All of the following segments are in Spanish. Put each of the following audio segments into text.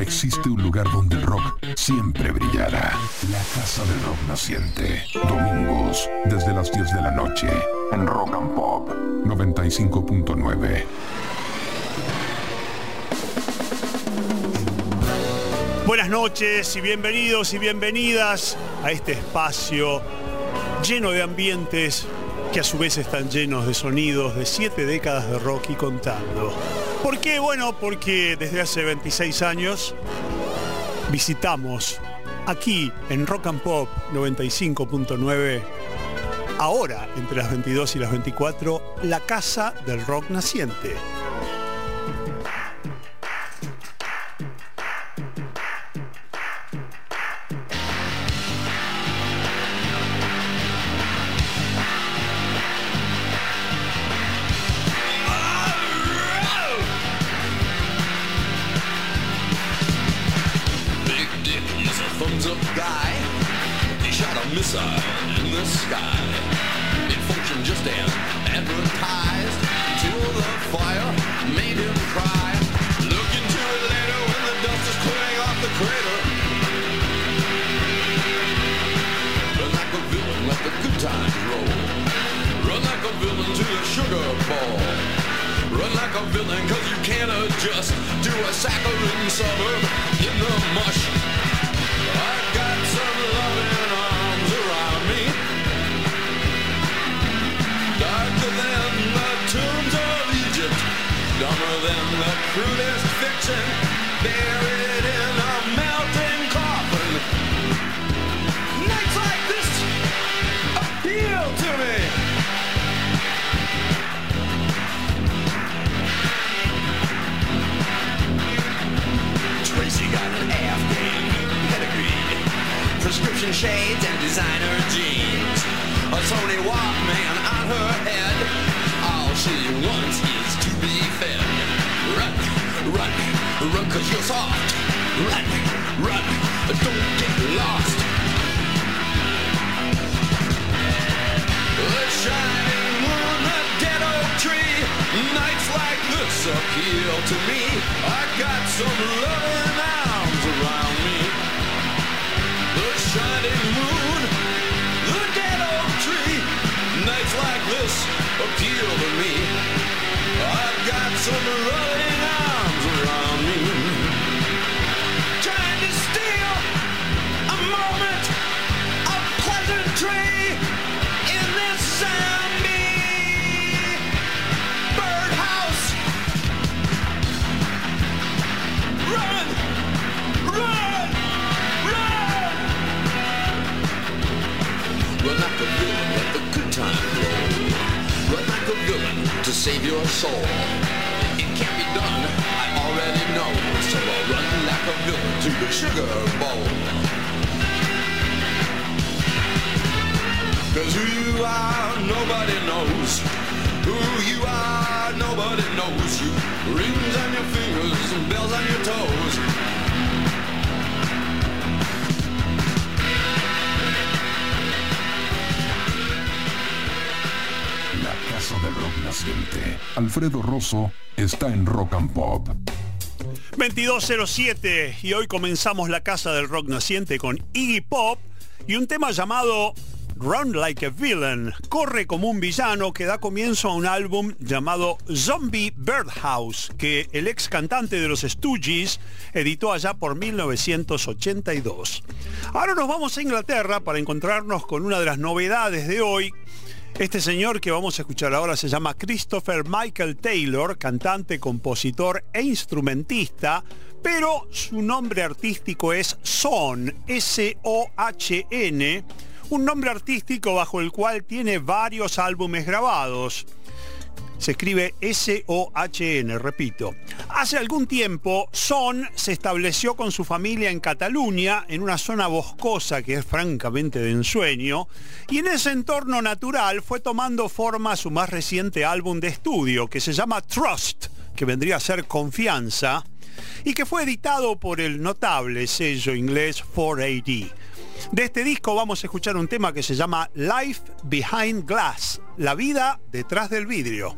existe un lugar donde rock siempre brillará. La Casa del Rock Naciente. Domingos, desde las 10 de la noche, en Rock and Pop 95.9. Buenas noches y bienvenidos y bienvenidas a este espacio lleno de ambientes que a su vez están llenos de sonidos de siete décadas de rock y contando. ¿Por qué? Bueno, porque desde hace 26 años visitamos aquí en Rock and Pop 95.9, ahora entre las 22 y las 24, la casa del rock naciente. Alfredo Rosso está en Rock and Pop. 2207 y hoy comenzamos la casa del rock naciente con Iggy Pop y un tema llamado Run Like a Villain, corre como un villano que da comienzo a un álbum llamado Zombie Birdhouse que el ex cantante de los Stooges editó allá por 1982. Ahora nos vamos a Inglaterra para encontrarnos con una de las novedades de hoy este señor que vamos a escuchar ahora se llama Christopher Michael Taylor, cantante, compositor e instrumentista, pero su nombre artístico es Son, S-O-H-N, un nombre artístico bajo el cual tiene varios álbumes grabados. Se escribe S-O-H-N, repito. Hace algún tiempo, Son se estableció con su familia en Cataluña, en una zona boscosa que es francamente de ensueño, y en ese entorno natural fue tomando forma su más reciente álbum de estudio, que se llama Trust, que vendría a ser Confianza, y que fue editado por el notable sello inglés 4AD. De este disco vamos a escuchar un tema que se llama Life Behind Glass, la vida detrás del vidrio.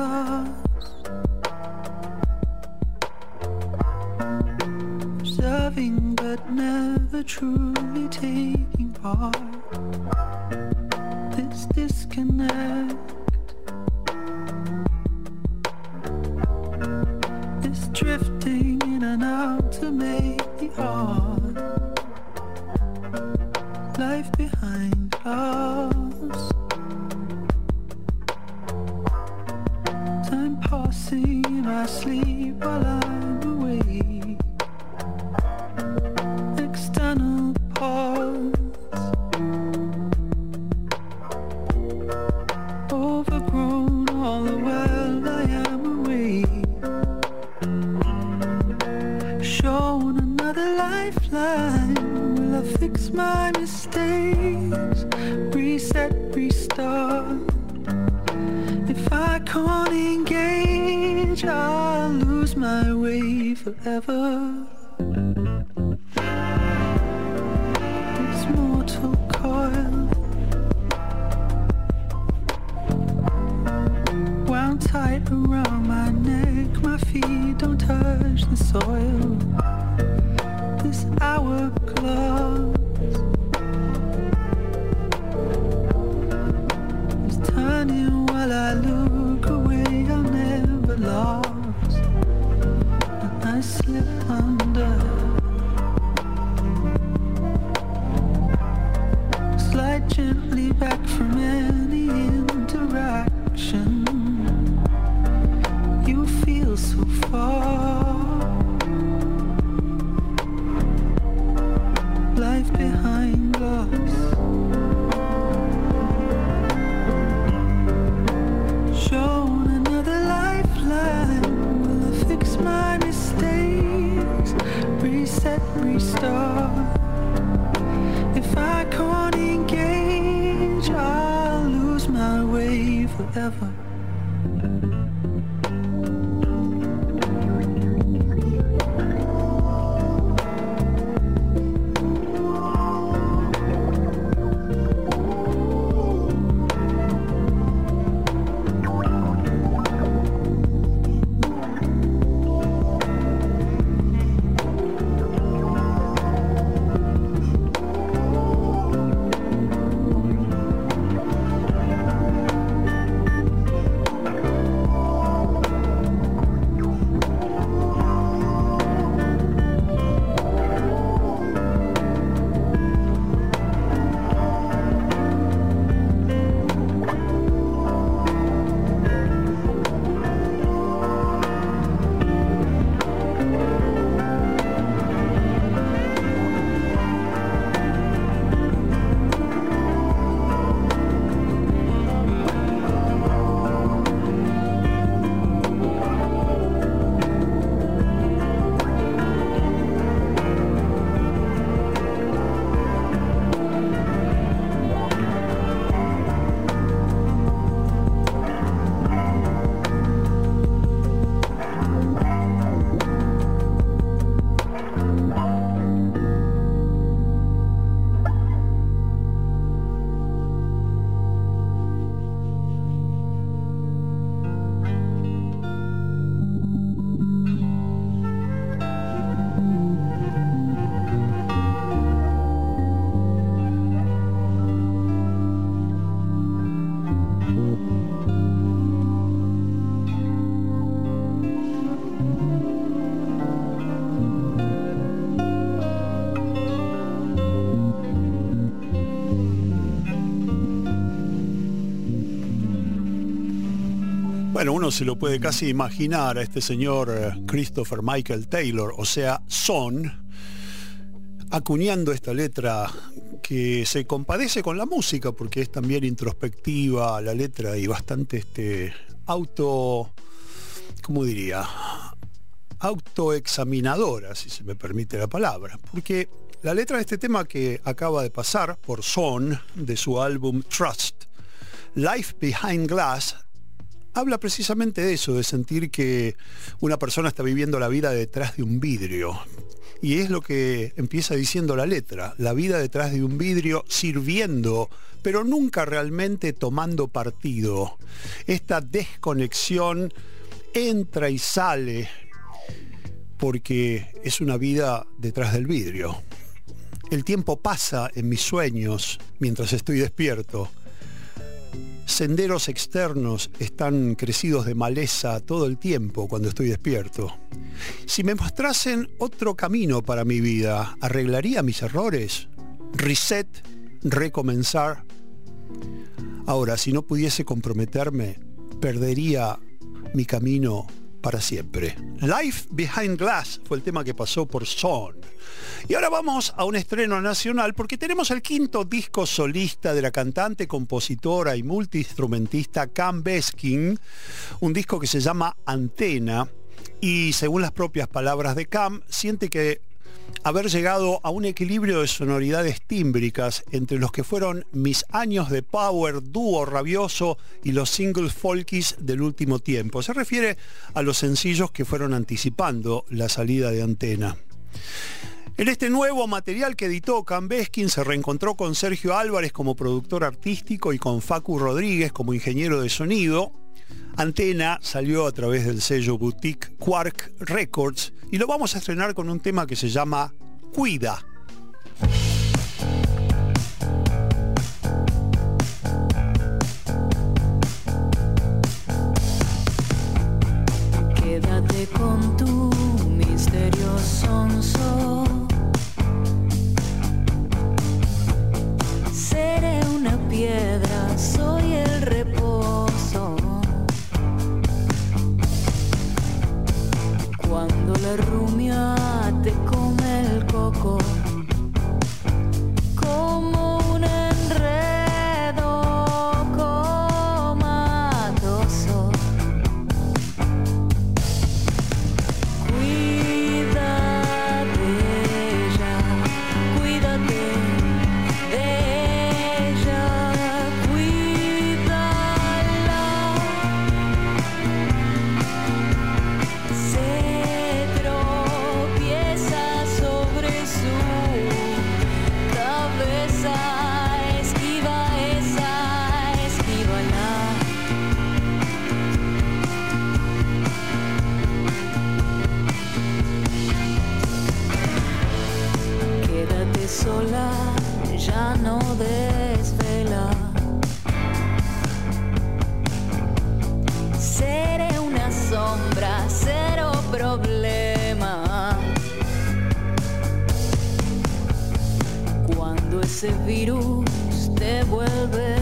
past. But never truly taking part. This disconnect. This drifting in and out to make the art Life behind glass passing in my sleep while I'm awake. External parts. Overgrown all the while I am awake. Shown another lifeline. Will I fix my mistakes? Engage, I'll lose my way forever. This mortal coil wound tight around my neck. My feet don't touch the soil. This hourglass You. Bueno, uno se lo puede casi imaginar a este señor eh, Christopher Michael Taylor, o sea, Son, acuñando esta letra que se compadece con la música porque es también introspectiva la letra y bastante este auto ¿cómo diría? autoexaminadora, si se me permite la palabra, porque la letra de este tema que acaba de pasar por Son de su álbum Trust, Life Behind Glass, habla precisamente de eso, de sentir que una persona está viviendo la vida detrás de un vidrio. Y es lo que empieza diciendo la letra, la vida detrás de un vidrio sirviendo, pero nunca realmente tomando partido. Esta desconexión entra y sale porque es una vida detrás del vidrio. El tiempo pasa en mis sueños mientras estoy despierto. Senderos externos están crecidos de maleza todo el tiempo cuando estoy despierto. Si me mostrasen otro camino para mi vida, ¿arreglaría mis errores? Reset, recomenzar. Ahora, si no pudiese comprometerme, perdería mi camino para siempre. Life Behind Glass fue el tema que pasó por Son. Y ahora vamos a un estreno nacional porque tenemos el quinto disco solista de la cantante, compositora y multiinstrumentista Cam Beskin, un disco que se llama Antena y según las propias palabras de Cam, siente que haber llegado a un equilibrio de sonoridades tímbricas entre los que fueron mis años de power, dúo rabioso y los singles folkies del último tiempo. Se refiere a los sencillos que fueron anticipando la salida de antena. En este nuevo material que editó Cambeskin se reencontró con Sergio Álvarez como productor artístico y con Facu Rodríguez como ingeniero de sonido. Antena salió a través del sello boutique Quark Records y lo vamos a estrenar con un tema que se llama Cuida. Soy el reposo. Cuando la rumia ese virus te vuelve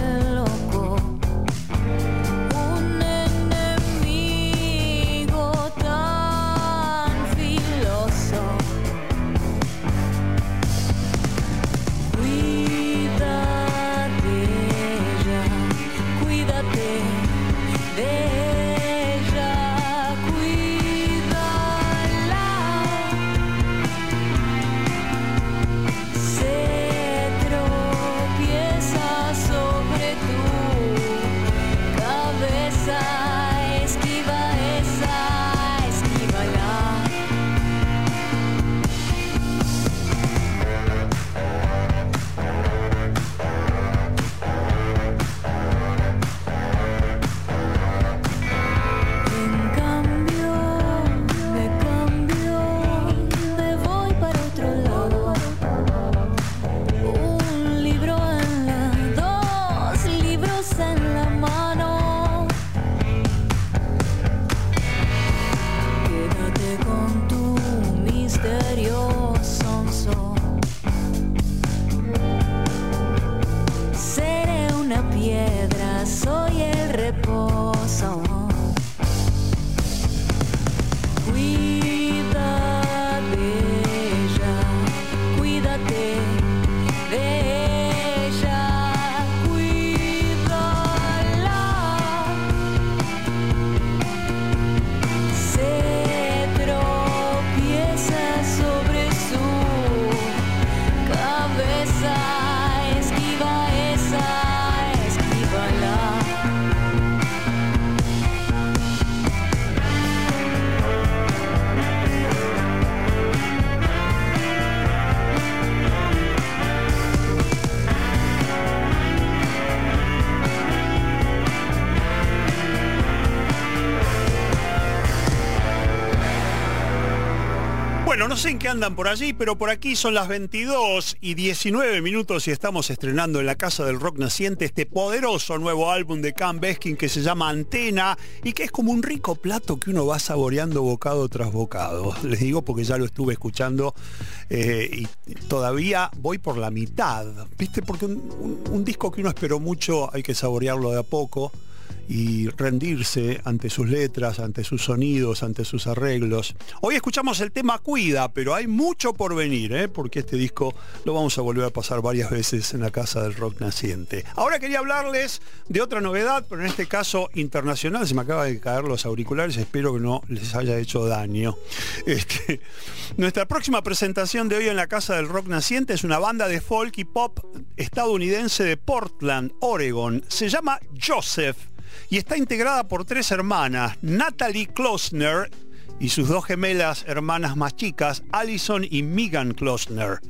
No sé en qué andan por allí, pero por aquí son las 22 y 19 minutos y estamos estrenando en la Casa del Rock Naciente este poderoso nuevo álbum de Cam Beskin que se llama Antena y que es como un rico plato que uno va saboreando bocado tras bocado. Les digo porque ya lo estuve escuchando eh, y todavía voy por la mitad, ¿viste? Porque un- un disco que uno esperó mucho hay que saborearlo de a poco y rendirse ante sus letras, ante sus sonidos, ante sus arreglos. Hoy escuchamos el tema Cuida, pero hay mucho por venir, ¿eh? porque este disco lo vamos a volver a pasar varias veces en la Casa del Rock Naciente. Ahora quería hablarles de otra novedad, pero en este caso internacional. Se me acaba de caer los auriculares, espero que no les haya hecho daño. Este, nuestra próxima presentación de hoy en la Casa del Rock Naciente es una banda de folk y pop estadounidense de Portland, Oregon. Se llama Joseph y está integrada por tres hermanas, Natalie Klosner y sus dos gemelas hermanas más chicas, Allison y Megan Klosner.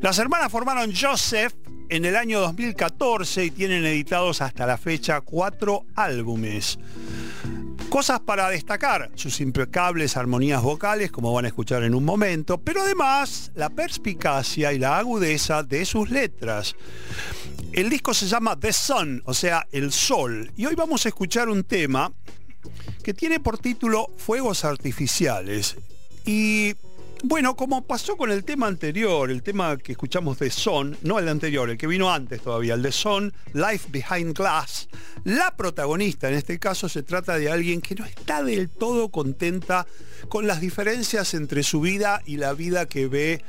Las hermanas formaron Joseph en el año 2014 y tienen editados hasta la fecha cuatro álbumes. Cosas para destacar, sus impecables armonías vocales, como van a escuchar en un momento, pero además la perspicacia y la agudeza de sus letras. El disco se llama The Sun, o sea, el sol, y hoy vamos a escuchar un tema que tiene por título Fuegos Artificiales. Y bueno, como pasó con el tema anterior, el tema que escuchamos de Son, no el anterior, el que vino antes todavía, el de Son, Life Behind Glass, la protagonista en este caso se trata de alguien que no está del todo contenta con las diferencias entre su vida y la vida que ve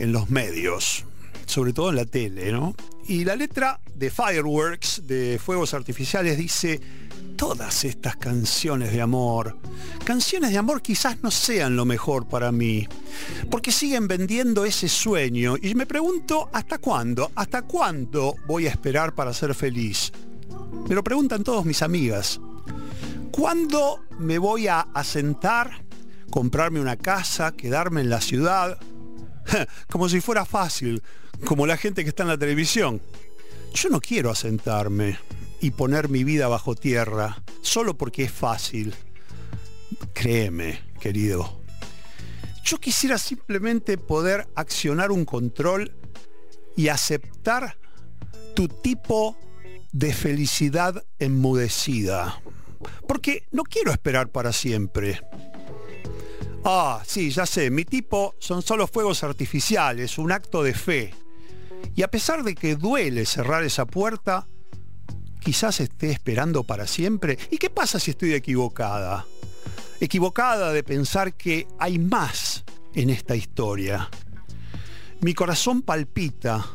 en los medios, sobre todo en la tele, ¿no? Y la letra de Fireworks, de Fuegos Artificiales, dice, todas estas canciones de amor, canciones de amor quizás no sean lo mejor para mí, porque siguen vendiendo ese sueño y me pregunto, ¿hasta cuándo? ¿Hasta cuándo voy a esperar para ser feliz? Me lo preguntan todos mis amigas. ¿Cuándo me voy a asentar, comprarme una casa, quedarme en la ciudad? Como si fuera fácil, como la gente que está en la televisión. Yo no quiero asentarme y poner mi vida bajo tierra solo porque es fácil. Créeme, querido. Yo quisiera simplemente poder accionar un control y aceptar tu tipo de felicidad enmudecida. Porque no quiero esperar para siempre. Ah, sí, ya sé, mi tipo son solo fuegos artificiales, un acto de fe. Y a pesar de que duele cerrar esa puerta, quizás esté esperando para siempre. ¿Y qué pasa si estoy equivocada? Equivocada de pensar que hay más en esta historia. Mi corazón palpita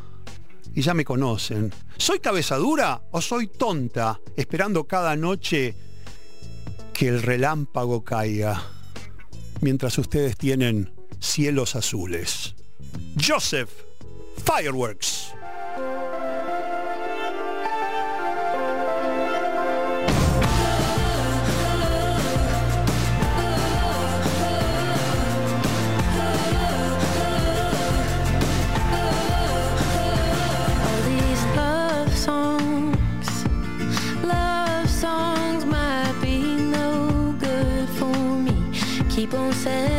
y ya me conocen. ¿Soy cabeza dura o soy tonta esperando cada noche que el relámpago caiga mientras ustedes tienen cielos azules? Joseph Fireworks. Keep on selling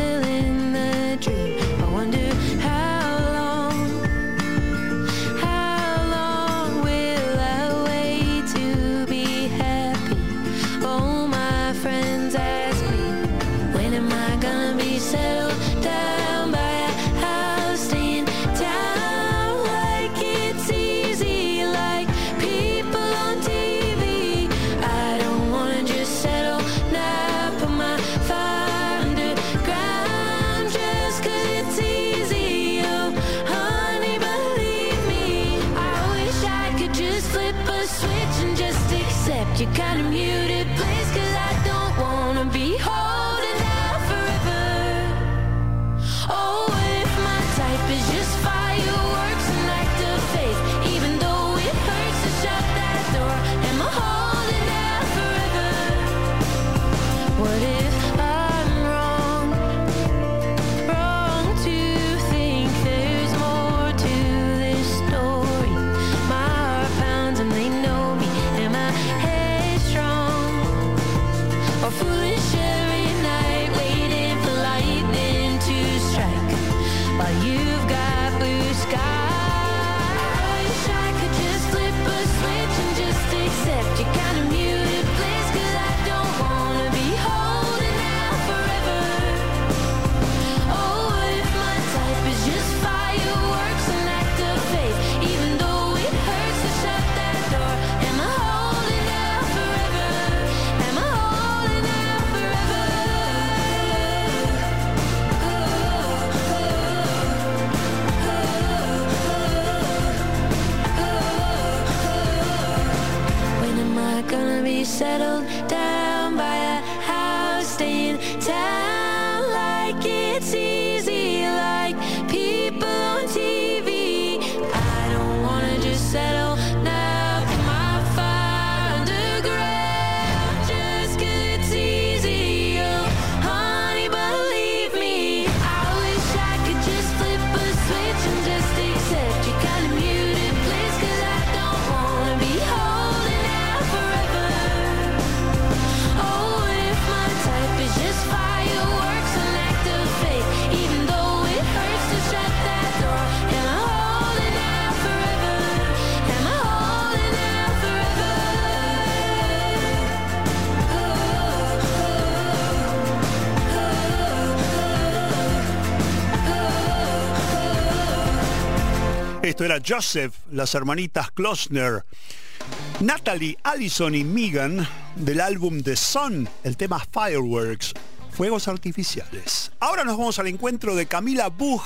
it's easy, Esto era Joseph, las hermanitas Klosner. Natalie, Allison y Megan del álbum The Sun, el tema Fireworks, Fuegos Artificiales. Ahora nos vamos al encuentro de Camila Buch,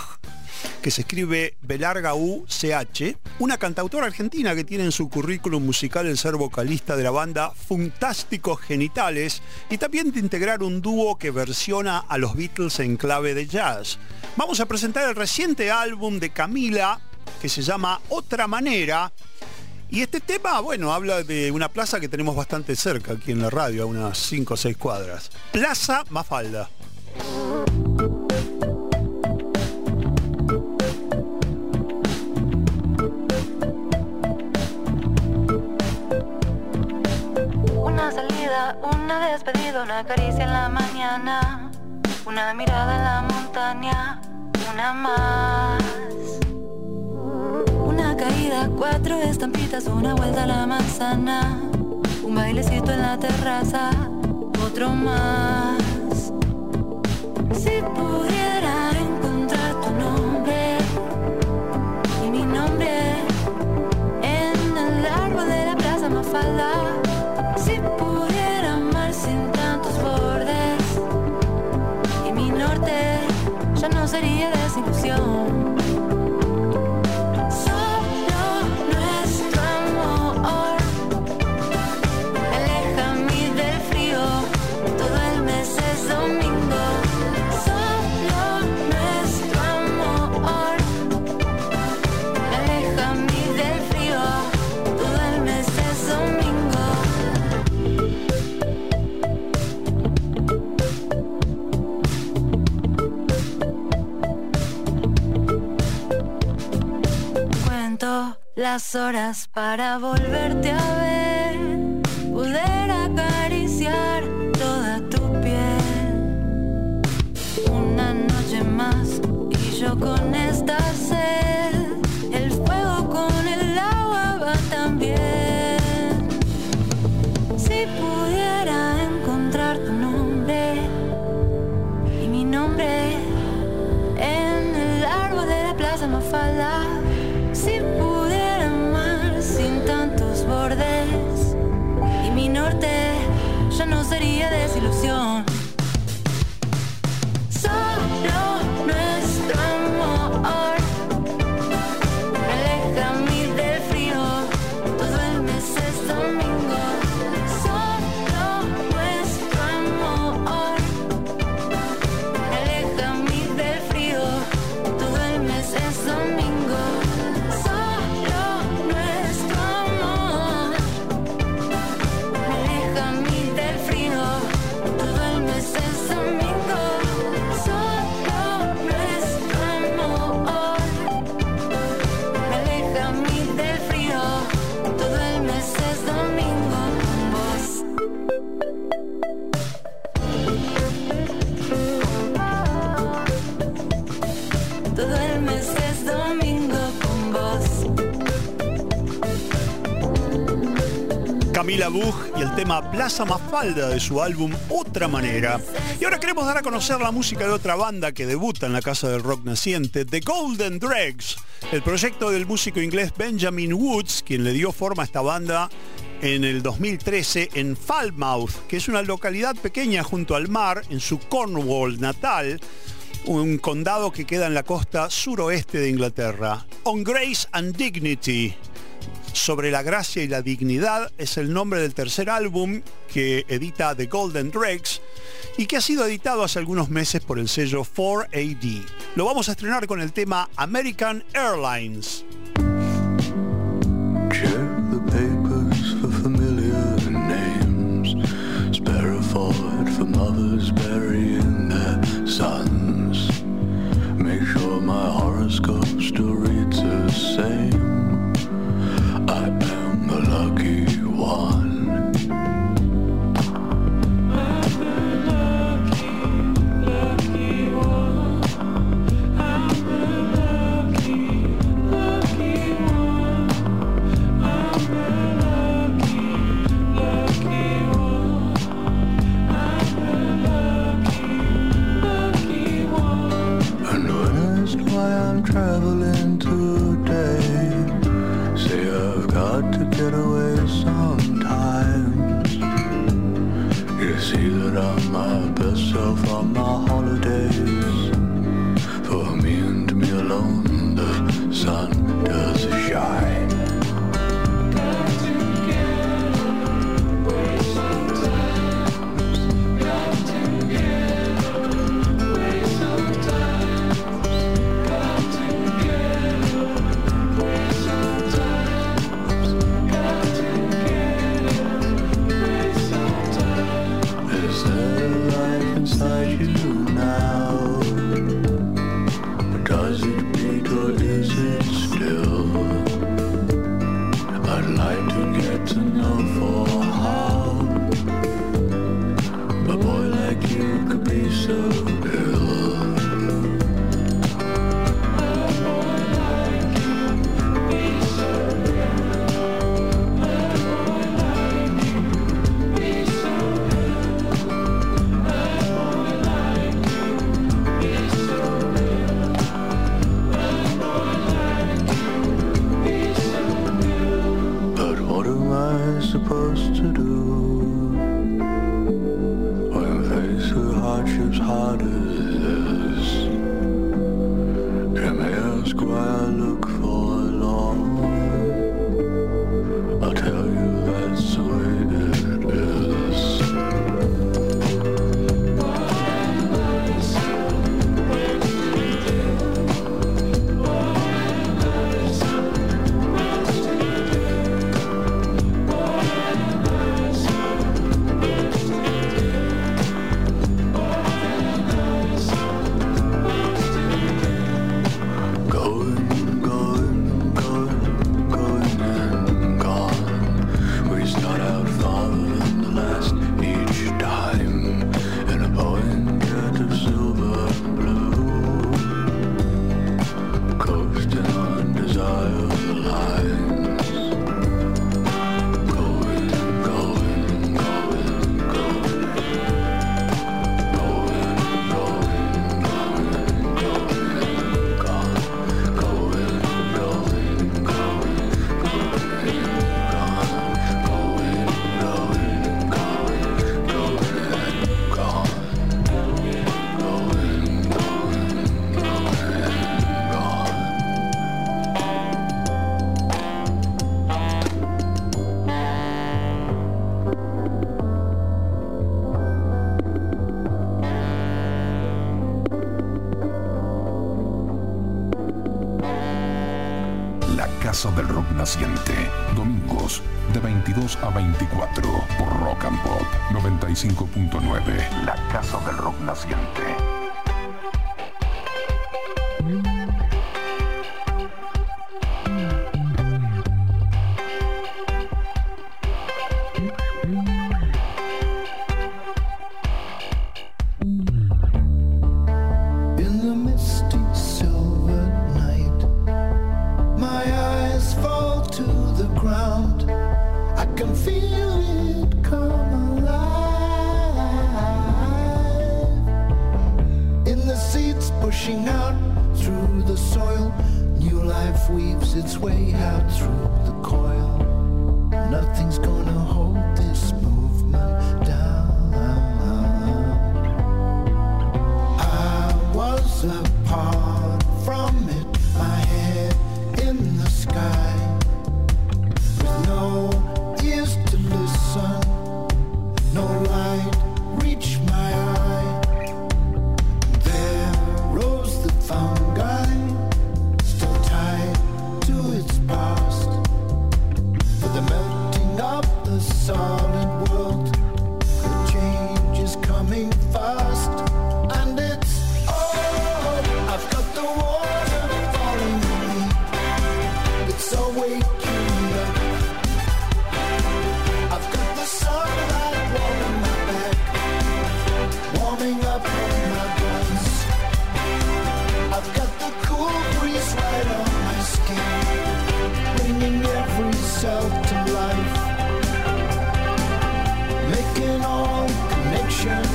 que se escribe Belarga UCH, una cantautora argentina que tiene en su currículum musical el ser vocalista de la banda Funtásticos Genitales y también de integrar un dúo que versiona a los Beatles en clave de jazz. Vamos a presentar el reciente álbum de Camila que se llama Otra Manera. Y este tema, bueno, habla de una plaza que tenemos bastante cerca aquí en la radio, a unas 5 o 6 cuadras. Plaza Mafalda. Una salida, una despedida, una caricia en la mañana, una mirada en la montaña, una más. Una caída, cuatro estampitas, una vuelta a la manzana, un bailecito en la terraza, otro más. Si pudiera encontrar tu nombre y mi nombre en el árbol de la plaza Mafalda. Si pudiera amar sin tantos bordes y mi norte ya no sería desilusión. Las horas para volverte a ver, desilusión. Y el tema Plaza Mafalda de su álbum Otra Manera. Y ahora queremos dar a conocer la música de otra banda que debuta en la Casa del Rock Naciente, The Golden Dregs, el proyecto del músico inglés Benjamin Woods, quien le dio forma a esta banda en el 2013 en Falmouth, que es una localidad pequeña junto al mar, en su Cornwall natal, un condado que queda en la costa suroeste de Inglaterra. On Grace and Dignity Sobre la gracia y la dignidad es el nombre del tercer álbum que edita The Golden Dregs y que ha sido editado hace algunos meses por el sello 4AD. Lo vamos a estrenar con el tema American Airlines. Del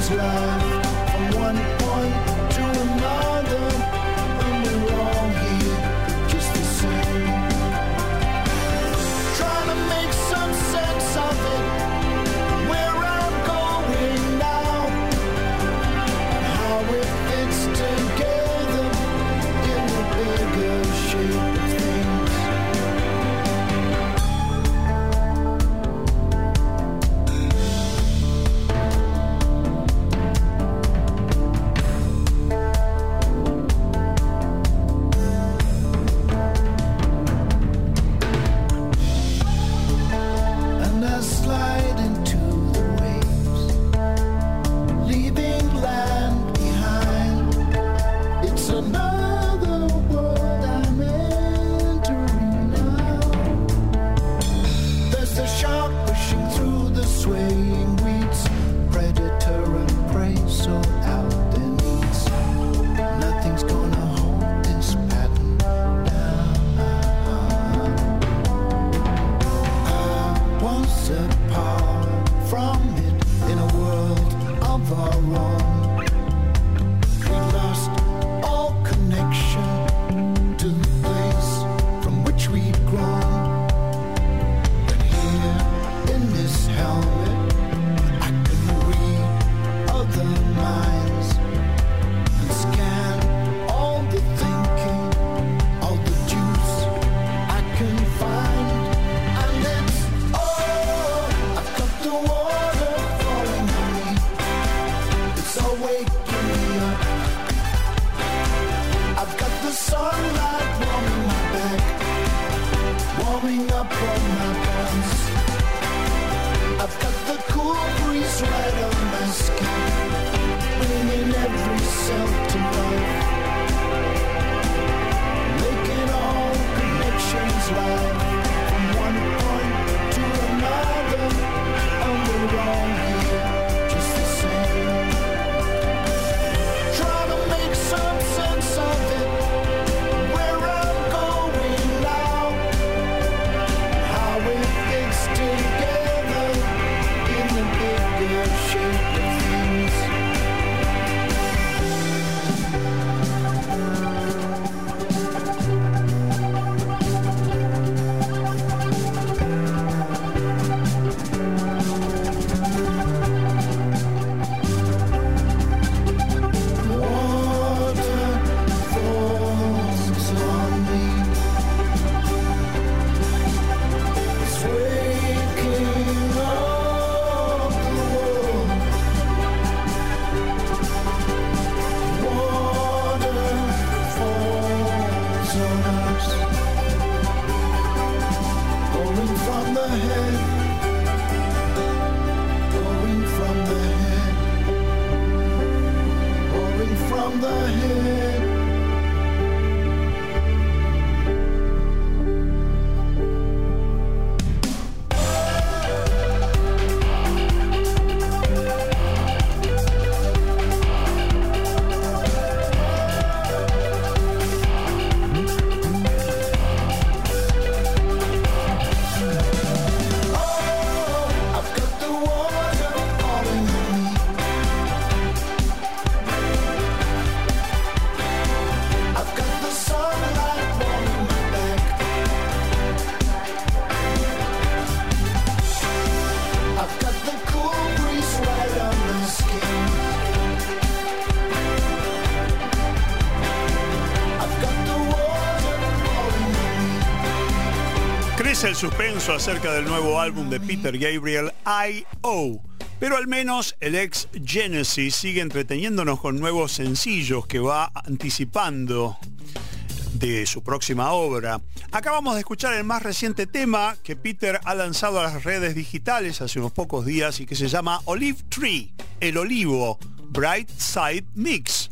el suspenso acerca del nuevo álbum de Peter Gabriel, I.O. Pero al menos el ex Genesis sigue entreteniéndonos con nuevos sencillos que va anticipando de su próxima obra. Acabamos de escuchar el más reciente tema que Peter ha lanzado a las redes digitales hace unos pocos días y que se llama Olive Tree, el olivo, Bright Side Mix.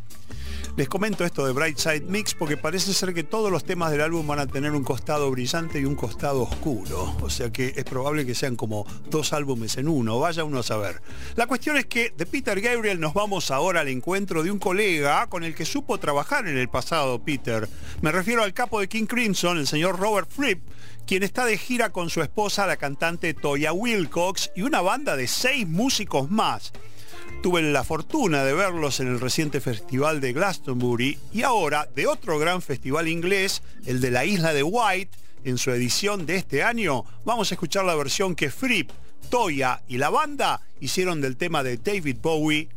Les comento esto de Brightside Mix porque parece ser que todos los temas del álbum van a tener un costado brillante y un costado oscuro. O sea que es probable que sean como dos álbumes en uno. Vaya uno a saber. La cuestión es que de Peter Gabriel nos vamos ahora al encuentro de un colega con el que supo trabajar en el pasado, Peter. Me refiero al capo de King Crimson, el señor Robert Fripp, quien está de gira con su esposa, la cantante Toya Wilcox, y una banda de seis músicos más. Tuve la fortuna de verlos en el reciente festival de Glastonbury y ahora de otro gran festival inglés, el de la isla de White, en su edición de este año, vamos a escuchar la versión que Fripp, Toya y la banda hicieron del tema de David Bowie,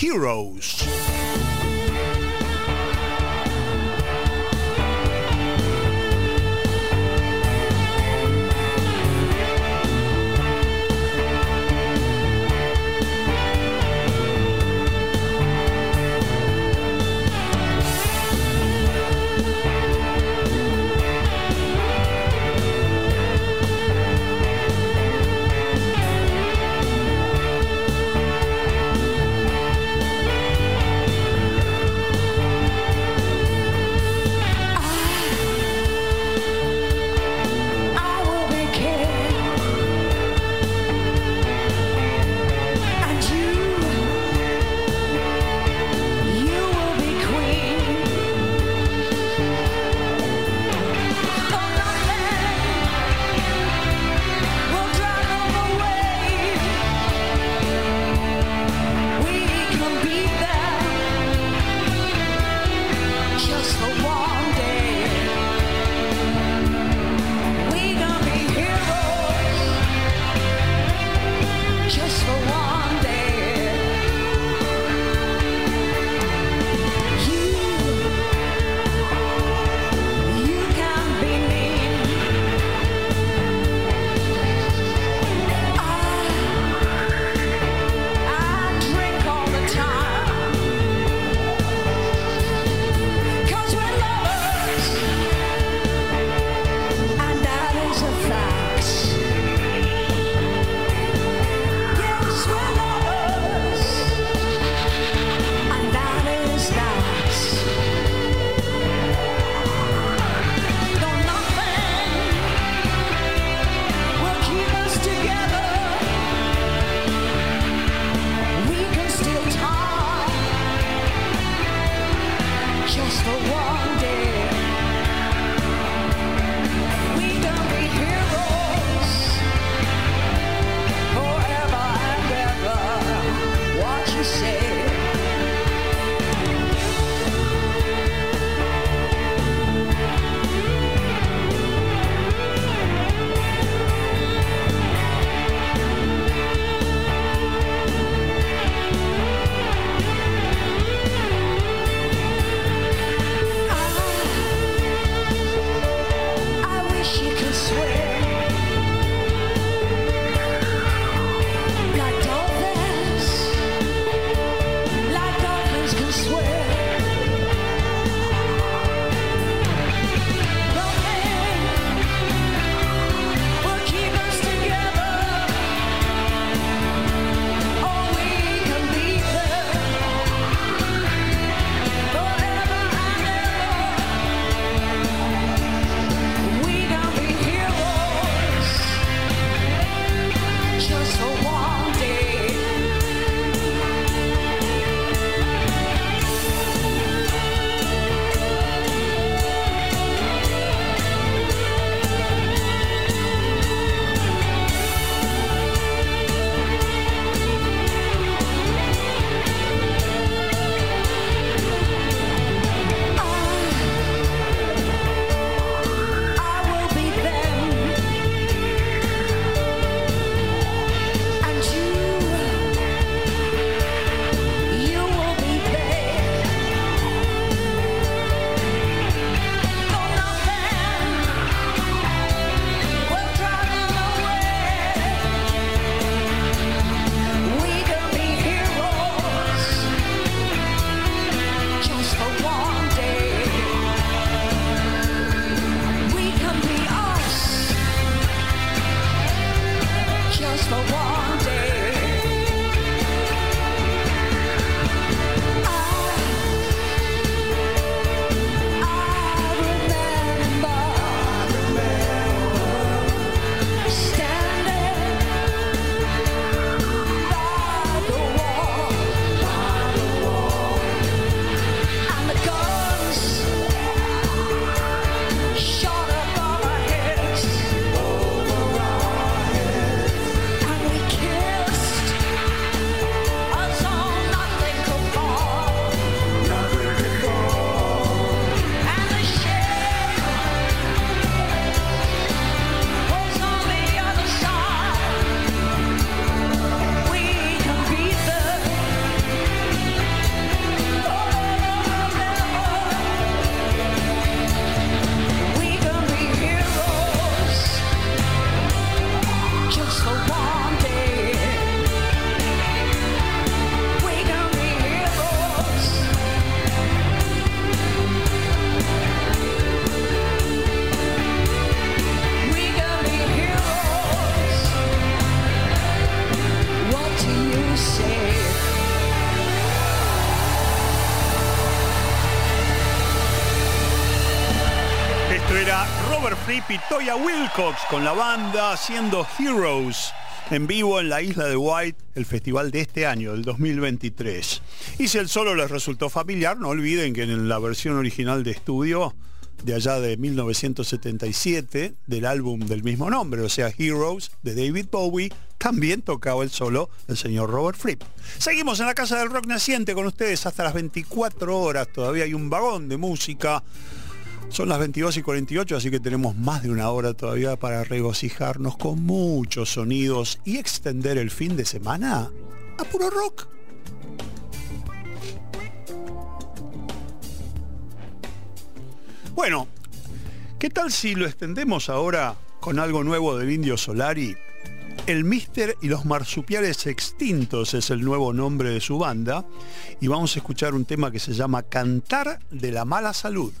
Heroes. Robert Fripp y Toya Wilcox con la banda haciendo Heroes en vivo en la isla de White, el festival de este año, del 2023. Y si el solo les resultó familiar, no olviden que en la versión original de estudio de allá de 1977 del álbum del mismo nombre, o sea, Heroes de David Bowie, también tocaba el solo el señor Robert Fripp. Seguimos en la Casa del Rock Naciente con ustedes hasta las 24 horas, todavía hay un vagón de música. Son las 22 y 48, así que tenemos más de una hora todavía para regocijarnos con muchos sonidos y extender el fin de semana a puro rock. Bueno, ¿qué tal si lo extendemos ahora con algo nuevo del Indio Solari? El Mister y los Marsupiales Extintos es el nuevo nombre de su banda y vamos a escuchar un tema que se llama Cantar de la Mala Salud.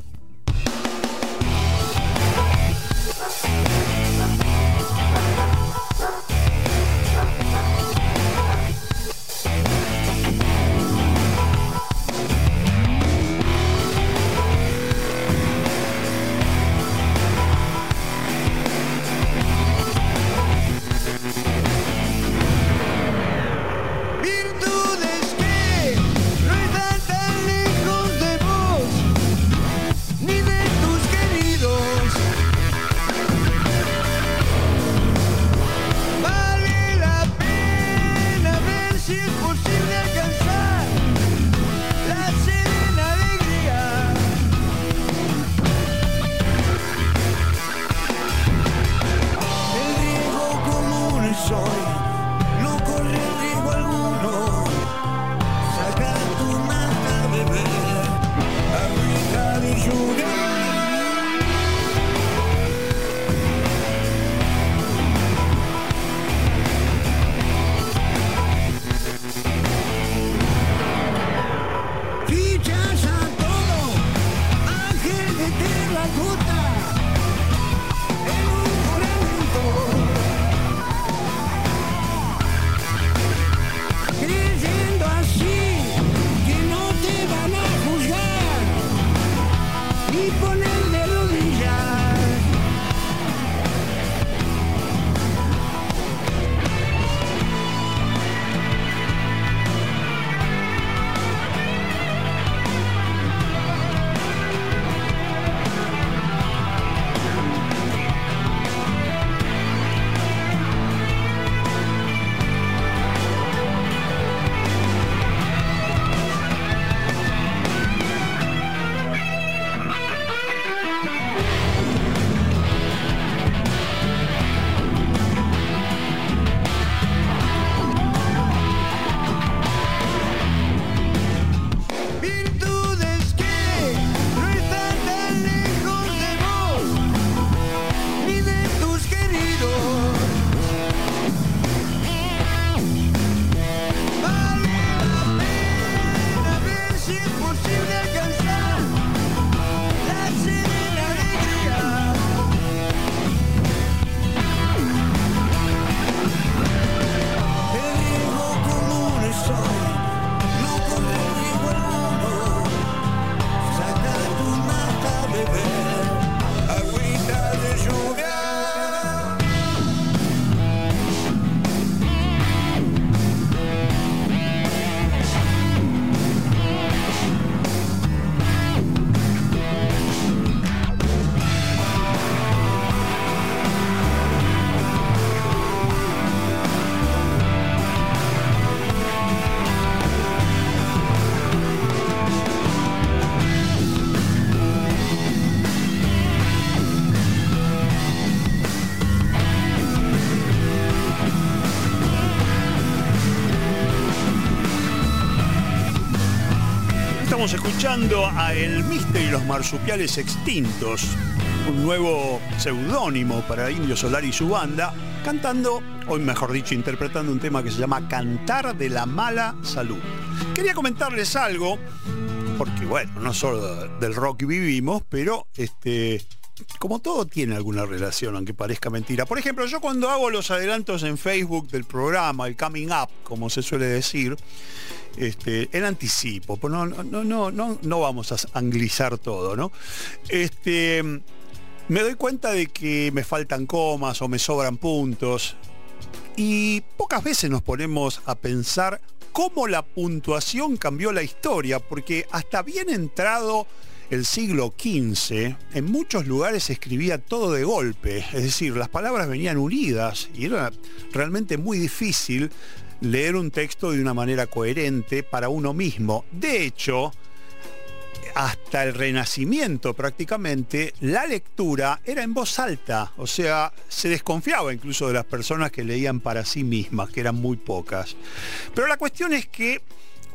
Estamos escuchando a El Mister y los Marsupiales Extintos, un nuevo seudónimo para Indio Solar y su banda, cantando, o mejor dicho, interpretando un tema que se llama Cantar de la Mala Salud. Quería comentarles algo, porque bueno, no solo del rock vivimos, pero este, como todo tiene alguna relación, aunque parezca mentira. Por ejemplo, yo cuando hago los adelantos en Facebook del programa, el coming up, como se suele decir, este, el anticipo, pues no, no, no, no, no vamos a anglizar todo, ¿no? Este, Me doy cuenta de que me faltan comas o me sobran puntos. Y pocas veces nos ponemos a pensar cómo la puntuación cambió la historia, porque hasta bien entrado el siglo XV, en muchos lugares se escribía todo de golpe, es decir, las palabras venían unidas y era realmente muy difícil leer un texto de una manera coherente para uno mismo. De hecho, hasta el Renacimiento prácticamente, la lectura era en voz alta, o sea, se desconfiaba incluso de las personas que leían para sí mismas, que eran muy pocas. Pero la cuestión es que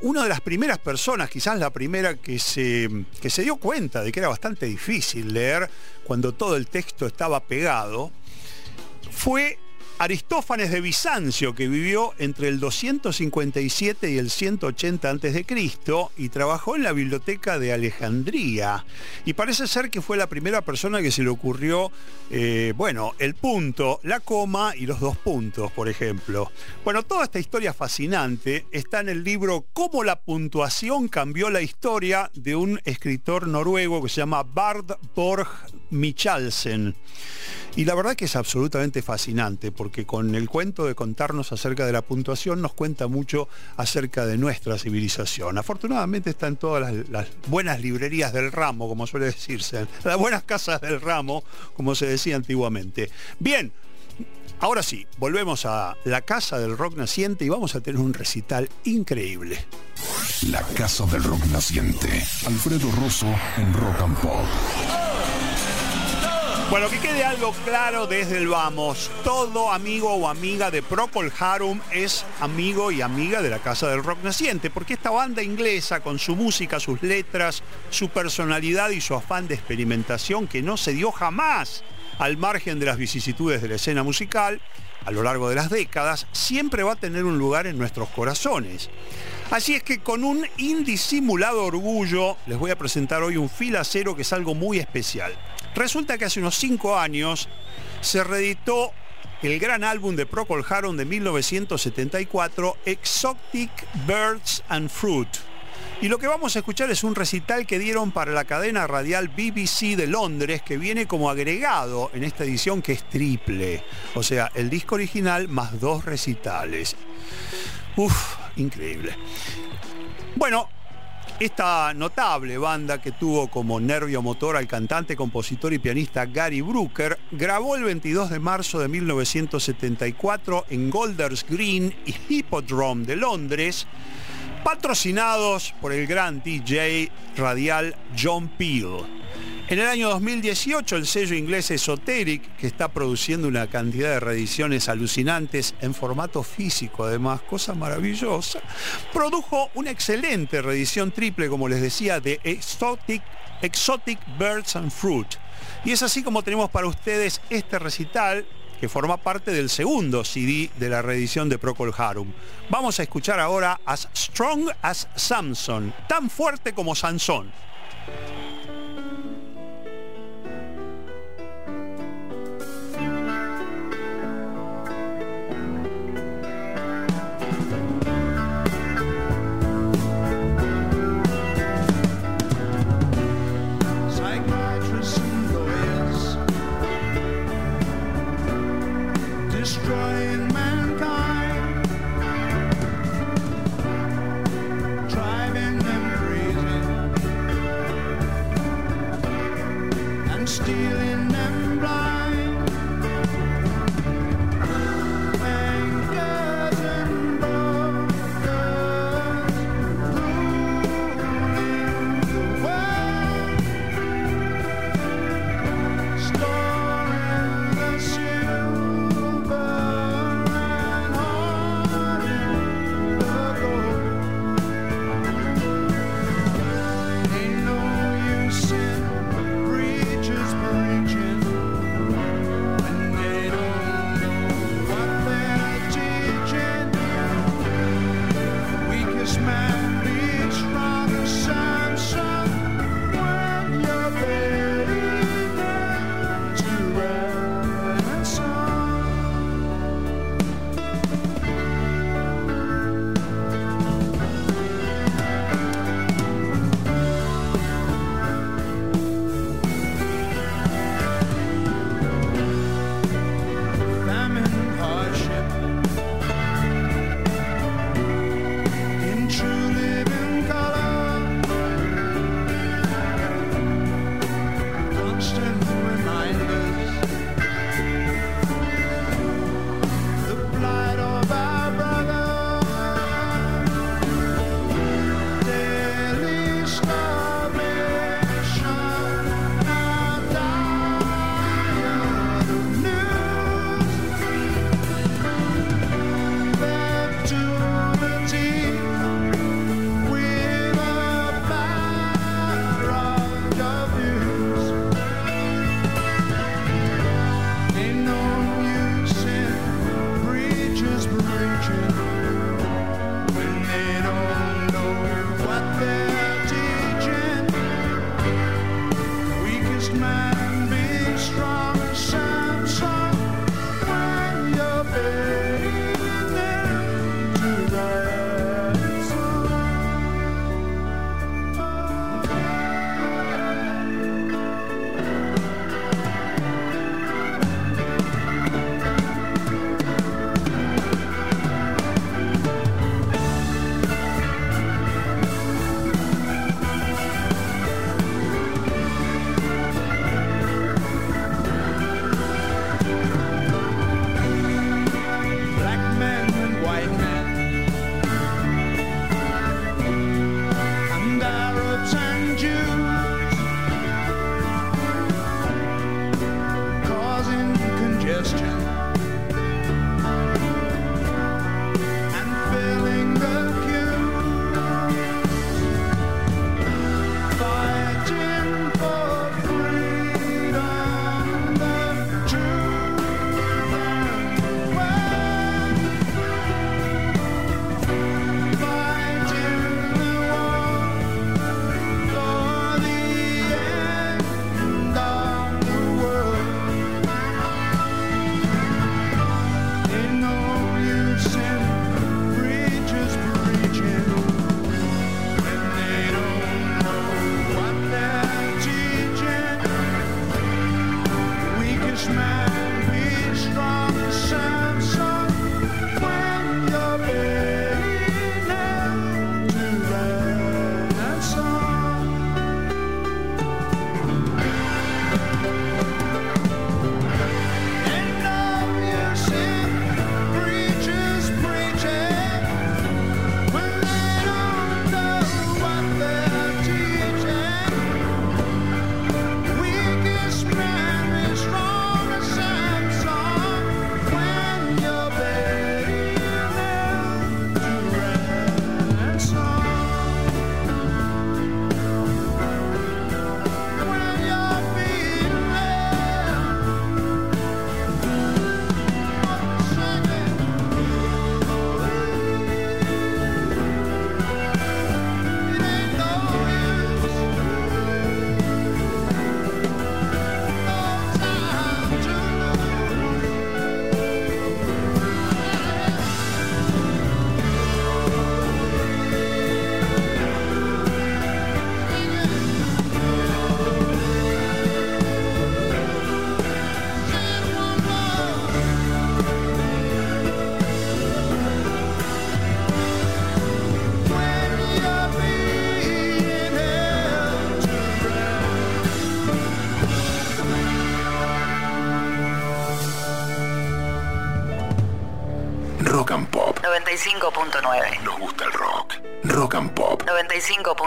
una de las primeras personas, quizás la primera que se, que se dio cuenta de que era bastante difícil leer cuando todo el texto estaba pegado, fue Aristófanes de Bizancio, que vivió entre el 257 y el 180 a.C. y trabajó en la biblioteca de Alejandría. Y parece ser que fue la primera persona que se le ocurrió, eh, bueno, el punto, la coma y los dos puntos, por ejemplo. Bueno, toda esta historia fascinante está en el libro Cómo la puntuación cambió la historia de un escritor noruego que se llama Bard Borg Michalsen. Y la verdad que es absolutamente fascinante porque con el cuento de contarnos acerca de la puntuación nos cuenta mucho acerca de nuestra civilización. Afortunadamente está en todas las, las buenas librerías del ramo, como suele decirse, las buenas casas del ramo, como se decía antiguamente. Bien, ahora sí, volvemos a la casa del rock naciente y vamos a tener un recital increíble. La Casa del Rock Naciente. Alfredo Rosso en Rock and Pop. Bueno, que quede algo claro desde el vamos. Todo amigo o amiga de Procol Harum es amigo y amiga de la Casa del Rock Naciente, porque esta banda inglesa, con su música, sus letras, su personalidad y su afán de experimentación que no se dio jamás al margen de las vicisitudes de la escena musical, a lo largo de las décadas, siempre va a tener un lugar en nuestros corazones. Así es que con un indisimulado orgullo les voy a presentar hoy un fil acero que es algo muy especial. Resulta que hace unos cinco años se reeditó el gran álbum de Procol Harum de 1974, Exotic Birds and Fruit. Y lo que vamos a escuchar es un recital que dieron para la cadena radial BBC de Londres, que viene como agregado en esta edición que es triple. O sea, el disco original más dos recitales. Uf, increíble. Bueno, esta notable banda que tuvo como nervio motor al cantante, compositor y pianista Gary Brooker grabó el 22 de marzo de 1974 en Golders Green y Hippodrome de Londres, patrocinados por el gran DJ radial John Peel. En el año 2018, el sello inglés Esoteric, que está produciendo una cantidad de reediciones alucinantes en formato físico, además, cosa maravillosa, produjo una excelente reedición triple, como les decía, de Exotic, Exotic Birds and Fruit. Y es así como tenemos para ustedes este recital que forma parte del segundo CD de la reedición de Procol Harum. Vamos a escuchar ahora As Strong as Samson, tan fuerte como Sansón.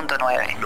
95.9.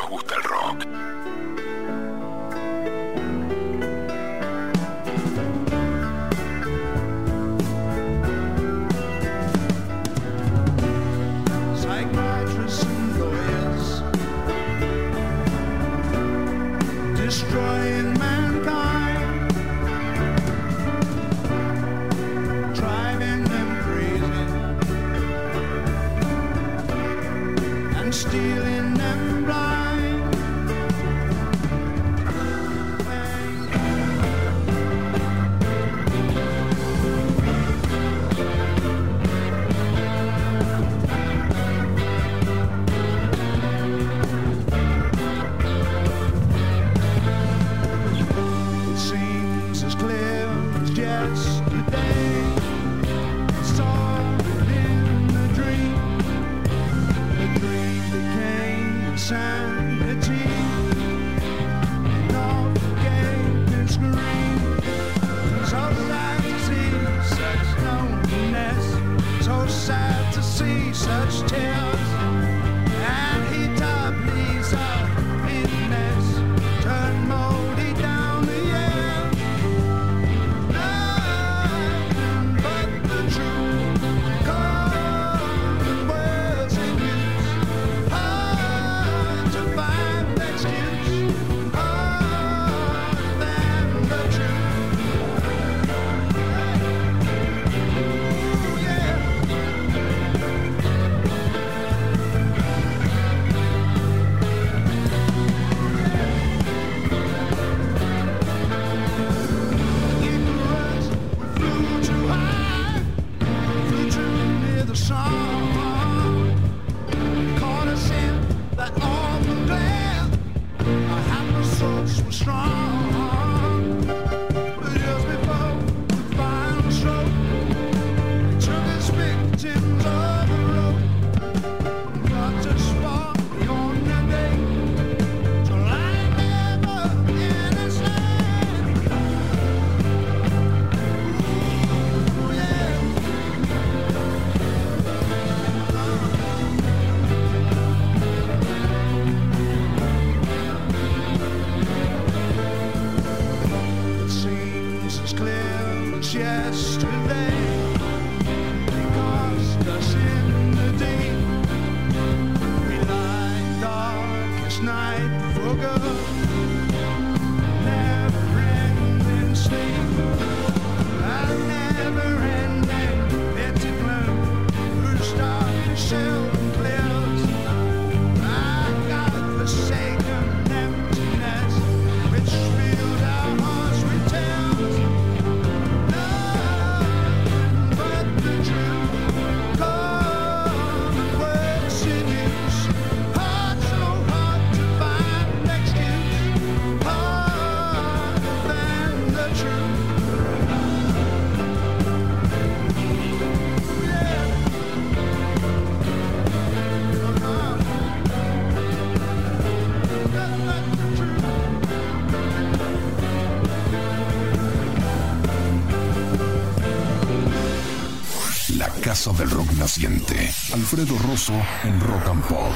Alfredo Rosso en Rock and Pop.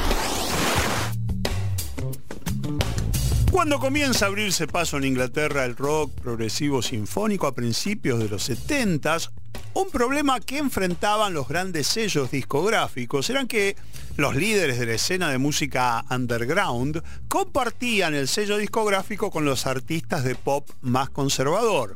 Cuando comienza a abrirse paso en Inglaterra el rock progresivo sinfónico a principios de los 70 un problema que enfrentaban los grandes sellos discográficos eran que los líderes de la escena de música underground compartían el sello discográfico con los artistas de pop más conservador.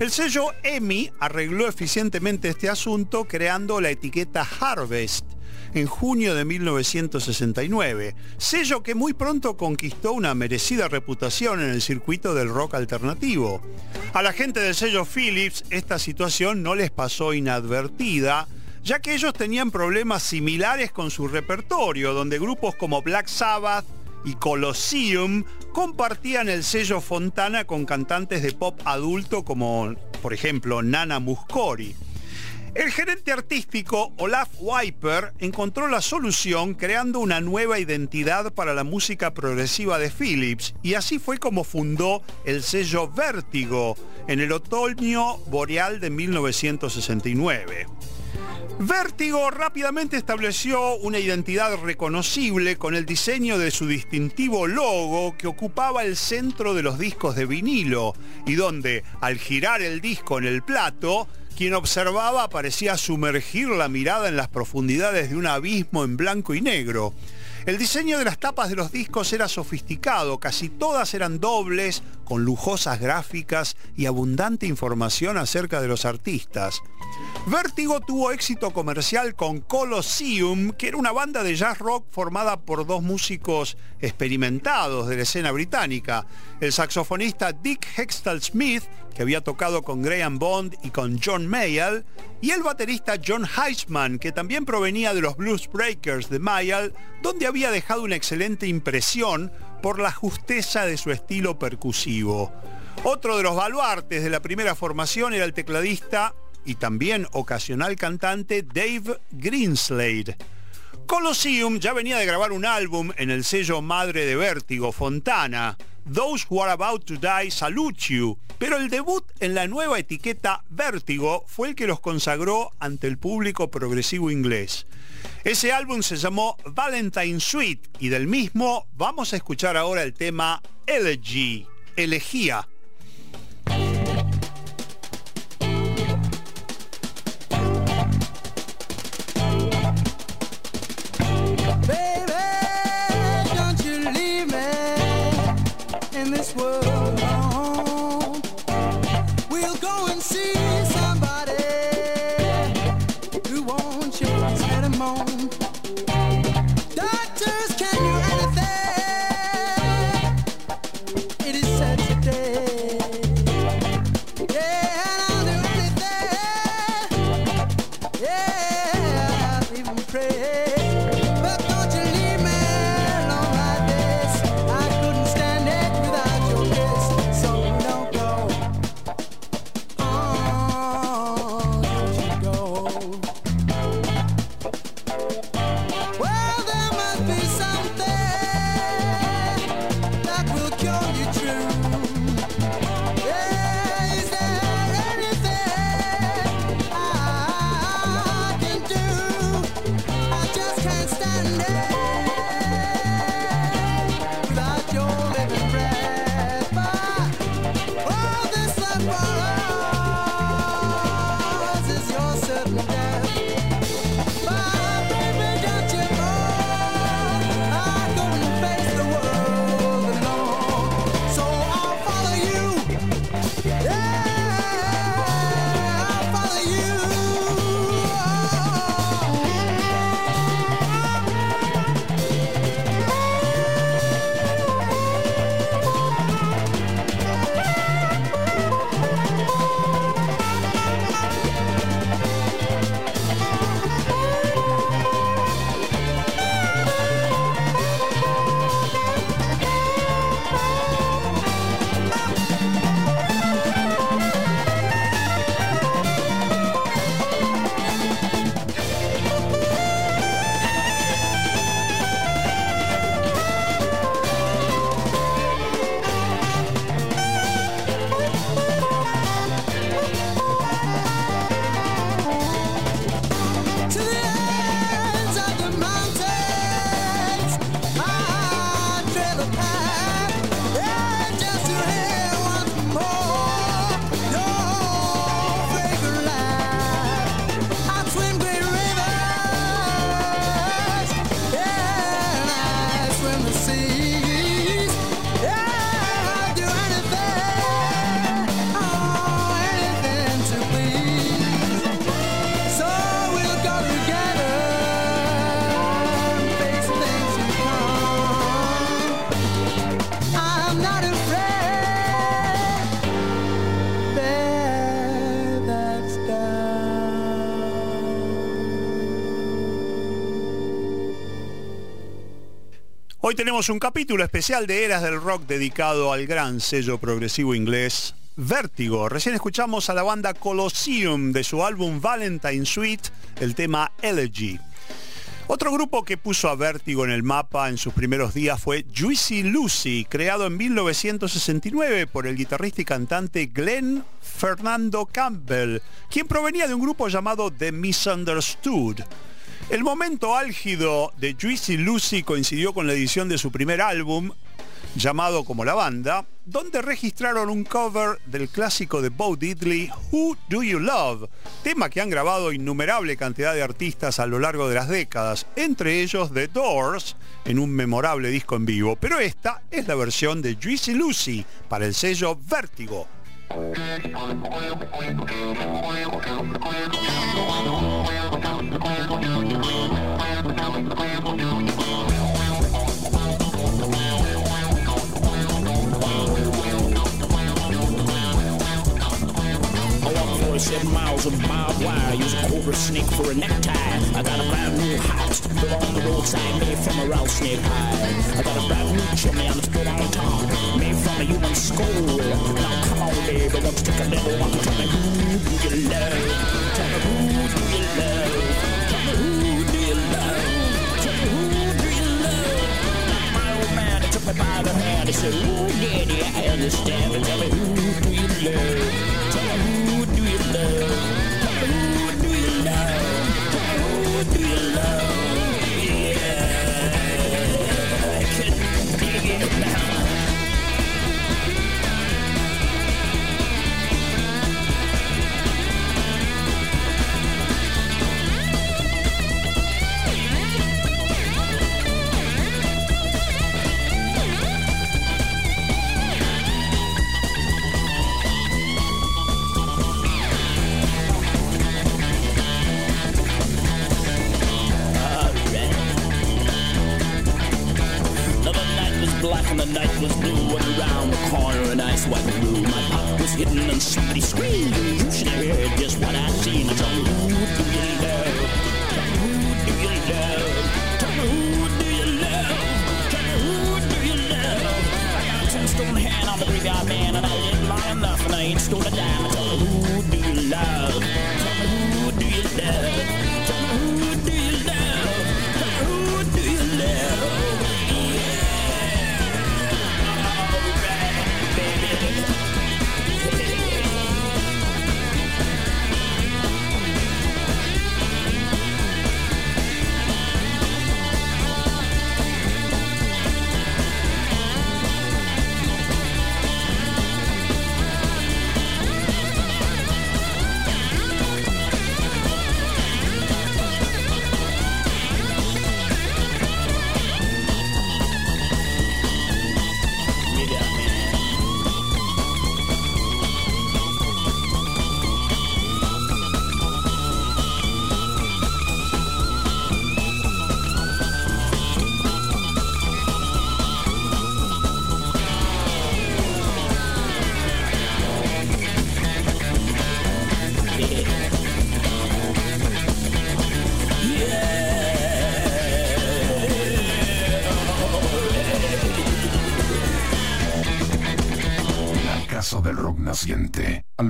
El sello EMI arregló eficientemente este asunto creando la etiqueta Harvest en junio de 1969, sello que muy pronto conquistó una merecida reputación en el circuito del rock alternativo. A la gente del sello Philips esta situación no les pasó inadvertida, ya que ellos tenían problemas similares con su repertorio, donde grupos como Black Sabbath y Colosseum compartían el sello Fontana con cantantes de pop adulto como, por ejemplo, Nana Muscori. El gerente artístico Olaf Wiper encontró la solución creando una nueva identidad para la música progresiva de Philips y así fue como fundó el sello Vértigo en el otoño boreal de 1969. Vértigo rápidamente estableció una identidad reconocible con el diseño de su distintivo logo que ocupaba el centro de los discos de vinilo y donde, al girar el disco en el plato, quien observaba parecía sumergir la mirada en las profundidades de un abismo en blanco y negro. El diseño de las tapas de los discos era sofisticado, casi todas eran dobles, con lujosas gráficas y abundante información acerca de los artistas. Vértigo tuvo éxito comercial con Colosseum, que era una banda de jazz rock formada por dos músicos experimentados de la escena británica, el saxofonista Dick Hextall Smith, que había tocado con Graham Bond y con John Mayall, y el baterista John Heisman, que también provenía de los Blues Breakers de Mayall, donde había dejado una excelente impresión por la justeza de su estilo percusivo. Otro de los baluartes de la primera formación era el tecladista y también ocasional cantante Dave Greenslade. Colosseum ya venía de grabar un álbum en el sello madre de Vértigo, Fontana, Those Who Are About to Die Salute You, pero el debut en la nueva etiqueta Vértigo fue el que los consagró ante el público progresivo inglés. Ese álbum se llamó Valentine Suite y del mismo vamos a escuchar ahora el tema Elegy, elegía. This world Hoy tenemos un capítulo especial de Eras del Rock dedicado al gran sello progresivo inglés Vértigo. Recién escuchamos a la banda Colosseum de su álbum Valentine Suite, el tema Elegy. Otro grupo que puso a Vértigo en el mapa en sus primeros días fue Juicy Lucy, creado en 1969 por el guitarrista y cantante Glenn Fernando Campbell, quien provenía de un grupo llamado The Misunderstood. El momento álgido de Juicy Lucy coincidió con la edición de su primer álbum, llamado como la banda, donde registraron un cover del clásico de Bo Diddley, Who Do You Love, tema que han grabado innumerable cantidad de artistas a lo largo de las décadas, entre ellos The Doors, en un memorable disco en vivo. Pero esta es la versión de Juicy Lucy para el sello Vértigo. 47 miles of barbed wire, use a cobra snake for a necktie. I got a brand new house built on the roadside, made from a rattlesnake hide. I got a brand new chimney and it's built on top, made from a human skull. Now walk. Tell me who do you love? Tell me who do you love? Tell me who do you love? Tell me who do you love? My old man, he took me by the hand. He said, Ooh, daddy, I understand. But tell me who do you love?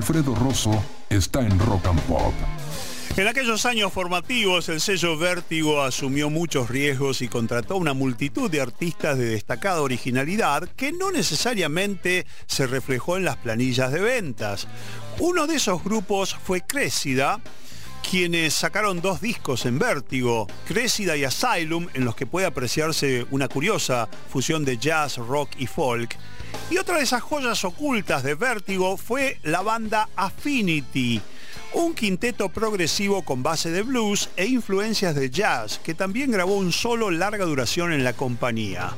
Alfredo Rosso está en Rock and Pop. En aquellos años formativos, el sello Vértigo asumió muchos riesgos y contrató una multitud de artistas de destacada originalidad que no necesariamente se reflejó en las planillas de ventas. Uno de esos grupos fue Crécida, quienes sacaron dos discos en Vértigo, Crécida y Asylum, en los que puede apreciarse una curiosa fusión de jazz, rock y folk. Y otra de esas joyas ocultas de Vértigo fue la banda Affinity, un quinteto progresivo con base de blues e influencias de jazz, que también grabó un solo larga duración en la compañía.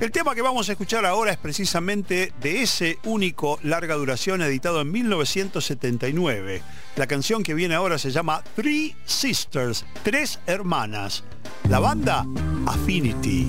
El tema que vamos a escuchar ahora es precisamente de ese único larga duración editado en 1979. La canción que viene ahora se llama Three Sisters, Tres Hermanas. La banda Affinity.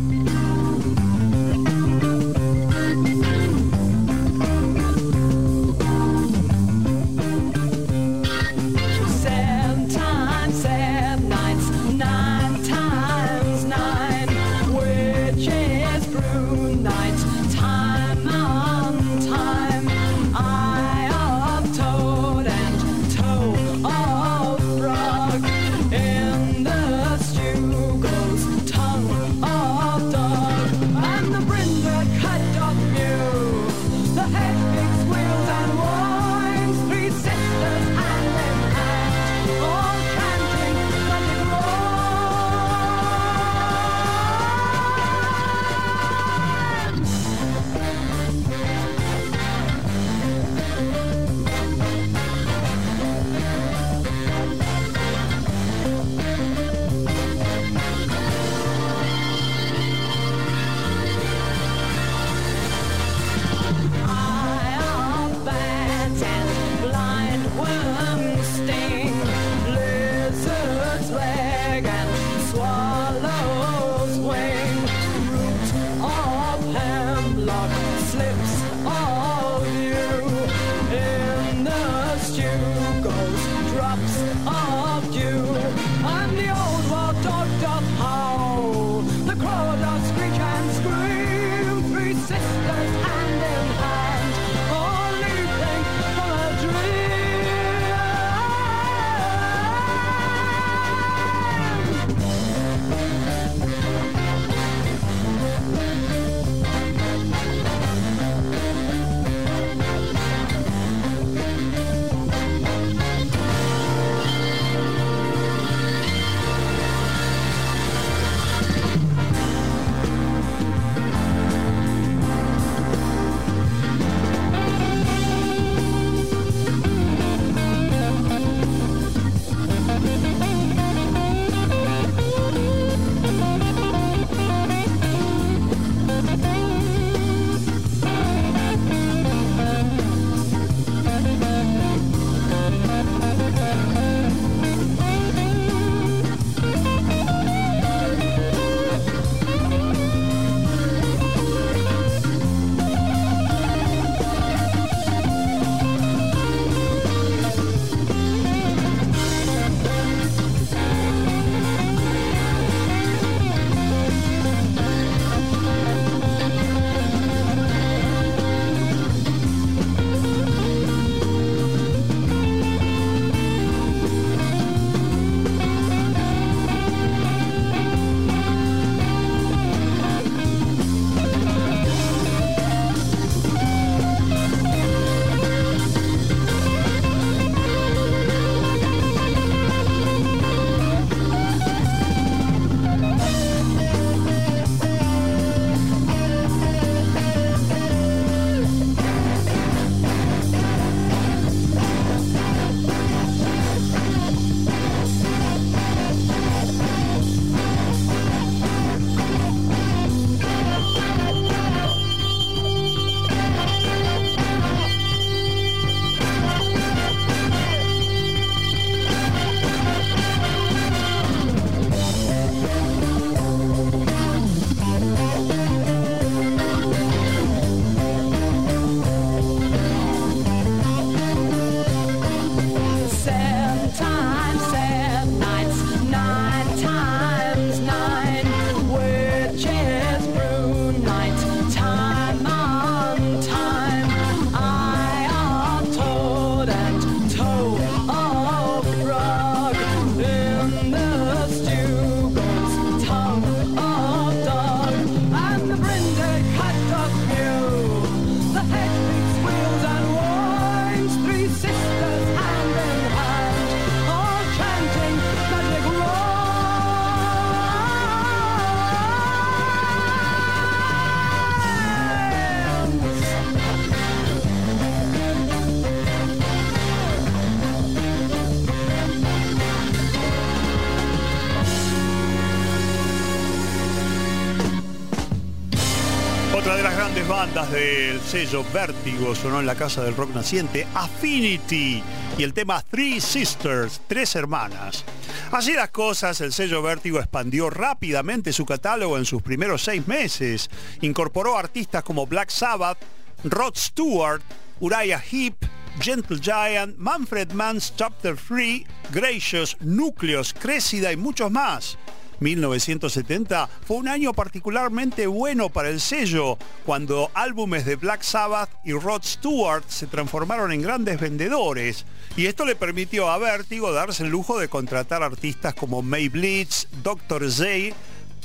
Sello Vértigo sonó en la Casa del Rock Naciente, Affinity, y el tema Three Sisters, Tres Hermanas. Así las cosas, el sello Vértigo expandió rápidamente su catálogo en sus primeros seis meses. Incorporó artistas como Black Sabbath, Rod Stewart, Uriah Heep, Gentle Giant, Manfred Mann's Chapter 3, Gracious, Núcleos, Crécida y muchos más. 1970 fue un año particularmente bueno para el sello, cuando álbumes de Black Sabbath y Rod Stewart se transformaron en grandes vendedores, y esto le permitió a Vertigo darse el lujo de contratar artistas como May Blitz, Dr. Zay,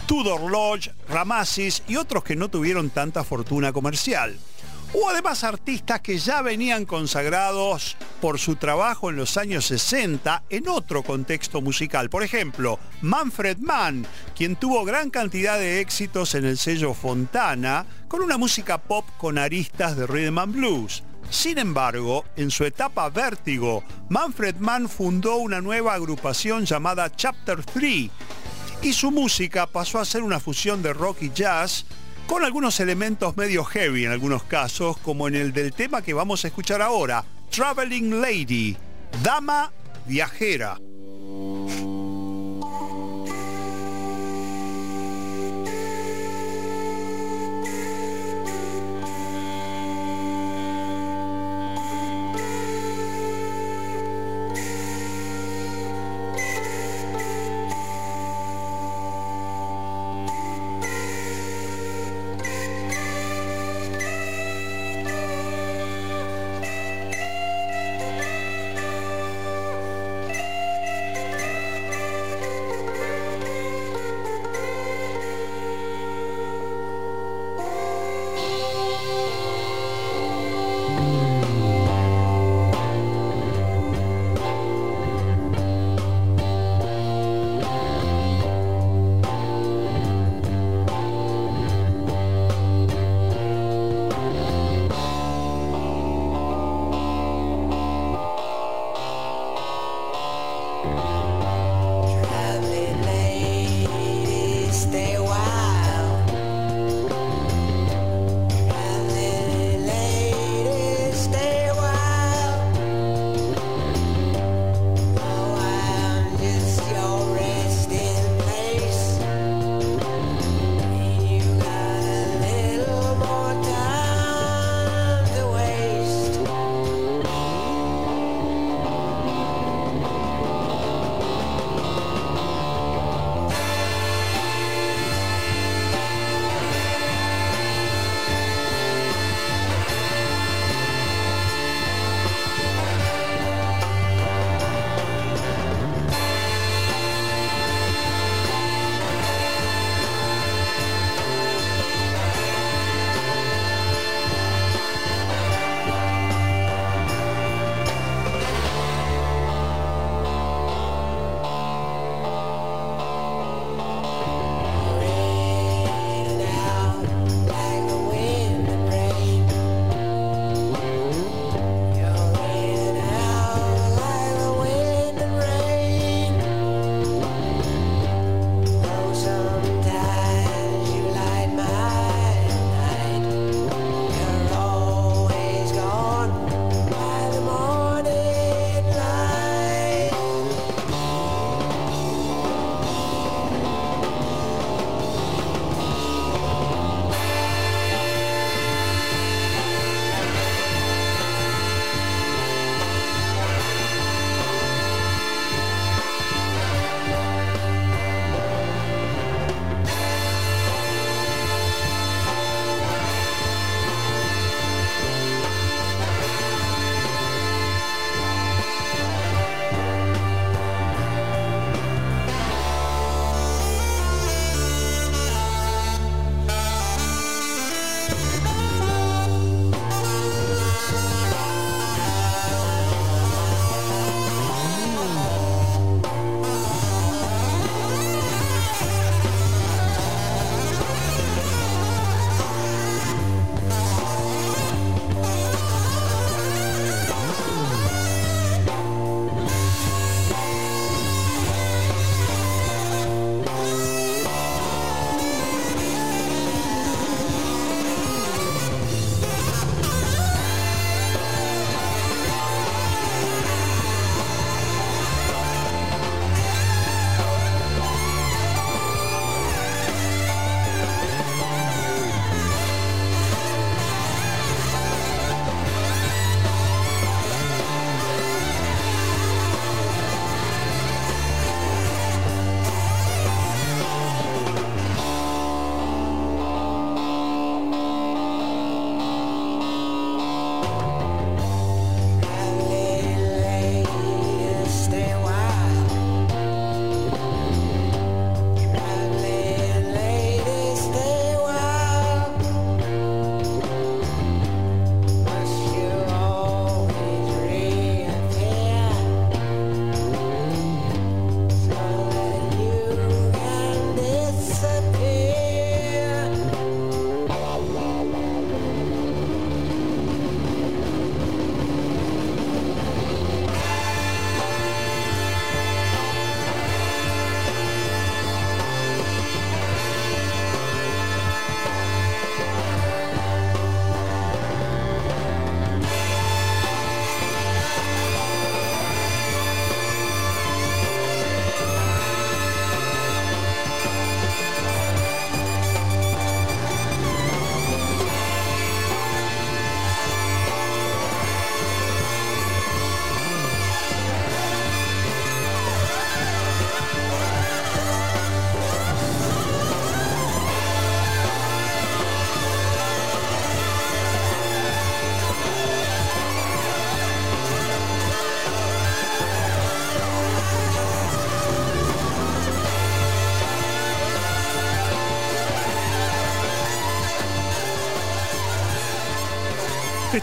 Tudor Lodge, Ramasis y otros que no tuvieron tanta fortuna comercial. Hubo además artistas que ya venían consagrados por su trabajo en los años 60 en otro contexto musical. Por ejemplo, Manfred Mann, quien tuvo gran cantidad de éxitos en el sello Fontana con una música pop con aristas de rhythm and blues. Sin embargo, en su etapa vértigo, Manfred Mann fundó una nueva agrupación llamada Chapter 3 y su música pasó a ser una fusión de rock y jazz con algunos elementos medio heavy en algunos casos, como en el del tema que vamos a escuchar ahora, Traveling Lady, Dama Viajera.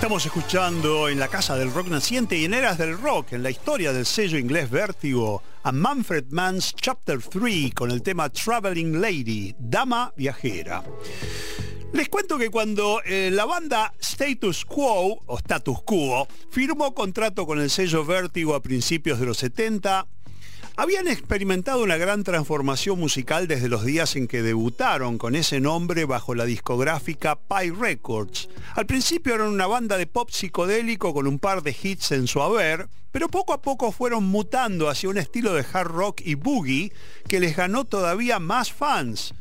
Estamos escuchando en la Casa del Rock Naciente y en Eras del Rock, en la historia del sello inglés Vértigo, a Manfred Mann's Chapter 3 con el tema Traveling Lady, Dama Viajera. Les cuento que cuando eh, la banda Status Quo, o Status Quo, firmó contrato con el sello Vértigo a principios de los 70, habían experimentado una gran transformación musical desde los días en que debutaron con ese nombre bajo la discográfica Pi Records. Al principio eran una banda de pop psicodélico con un par de hits en su haber, pero poco a poco fueron mutando hacia un estilo de hard rock y boogie que les ganó todavía más fans.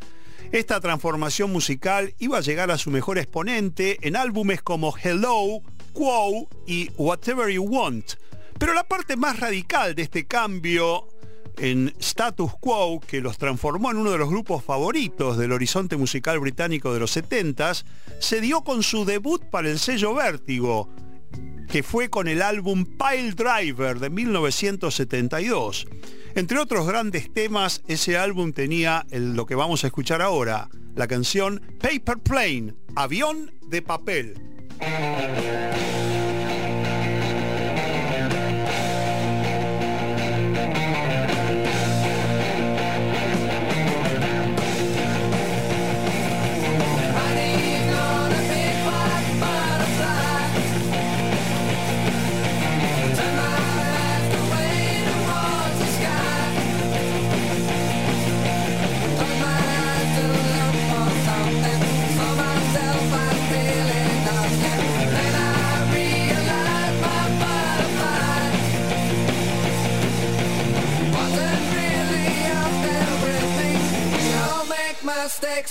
Esta transformación musical iba a llegar a su mejor exponente en álbumes como Hello, Quo y Whatever You Want. Pero la parte más radical de este cambio en Status Quo, que los transformó en uno de los grupos favoritos del horizonte musical británico de los 70s, se dio con su debut para el sello Vértigo, que fue con el álbum Pile Driver de 1972. Entre otros grandes temas, ese álbum tenía lo que vamos a escuchar ahora, la canción Paper Plane, avión de papel.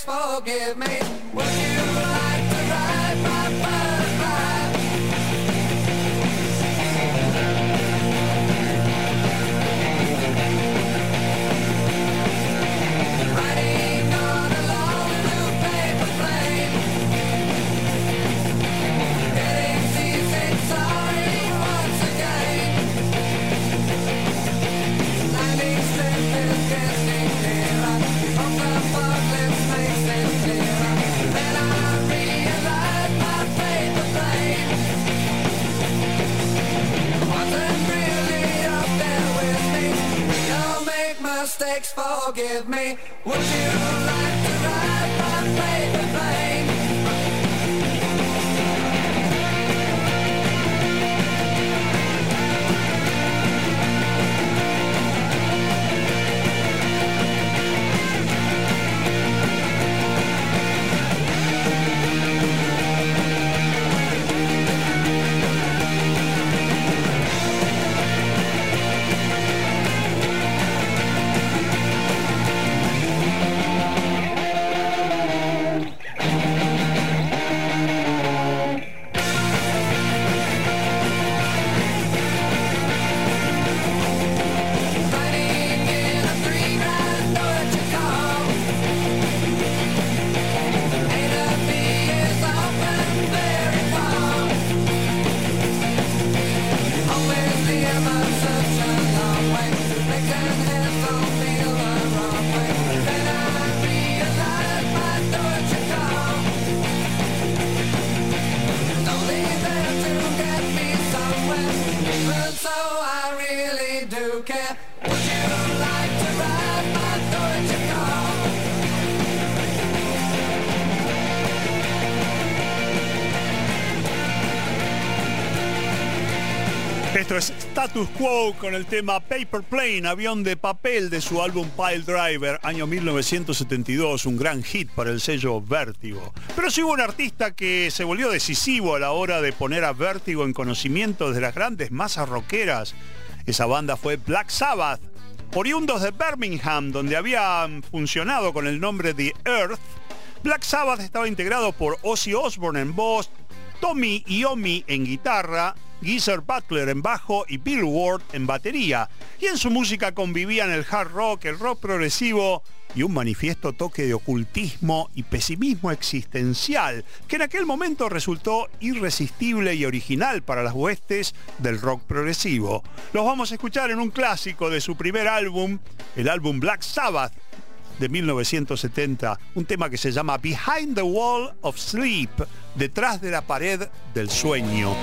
Forgive me. Status con el tema Paper Plane, avión de papel de su álbum Pile Driver, año 1972, un gran hit para el sello Vértigo. Pero si hubo un artista que se volvió decisivo a la hora de poner a Vértigo en conocimiento de las grandes masas rockeras, esa banda fue Black Sabbath. Oriundos de Birmingham, donde habían funcionado con el nombre de Earth, Black Sabbath estaba integrado por Ozzy Osbourne en voz, Tommy Iommi en guitarra, Geezer Butler en bajo y Bill Ward en batería. Y en su música convivían el hard rock, el rock progresivo y un manifiesto toque de ocultismo y pesimismo existencial, que en aquel momento resultó irresistible y original para las huestes del rock progresivo. Los vamos a escuchar en un clásico de su primer álbum, el álbum Black Sabbath, de 1970, un tema que se llama Behind the Wall of Sleep, Detrás de la pared del sueño.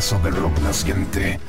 Casa del rock naciente.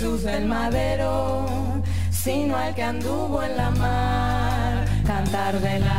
Jesús del madero, sino al que anduvo en la mar. Cantar de la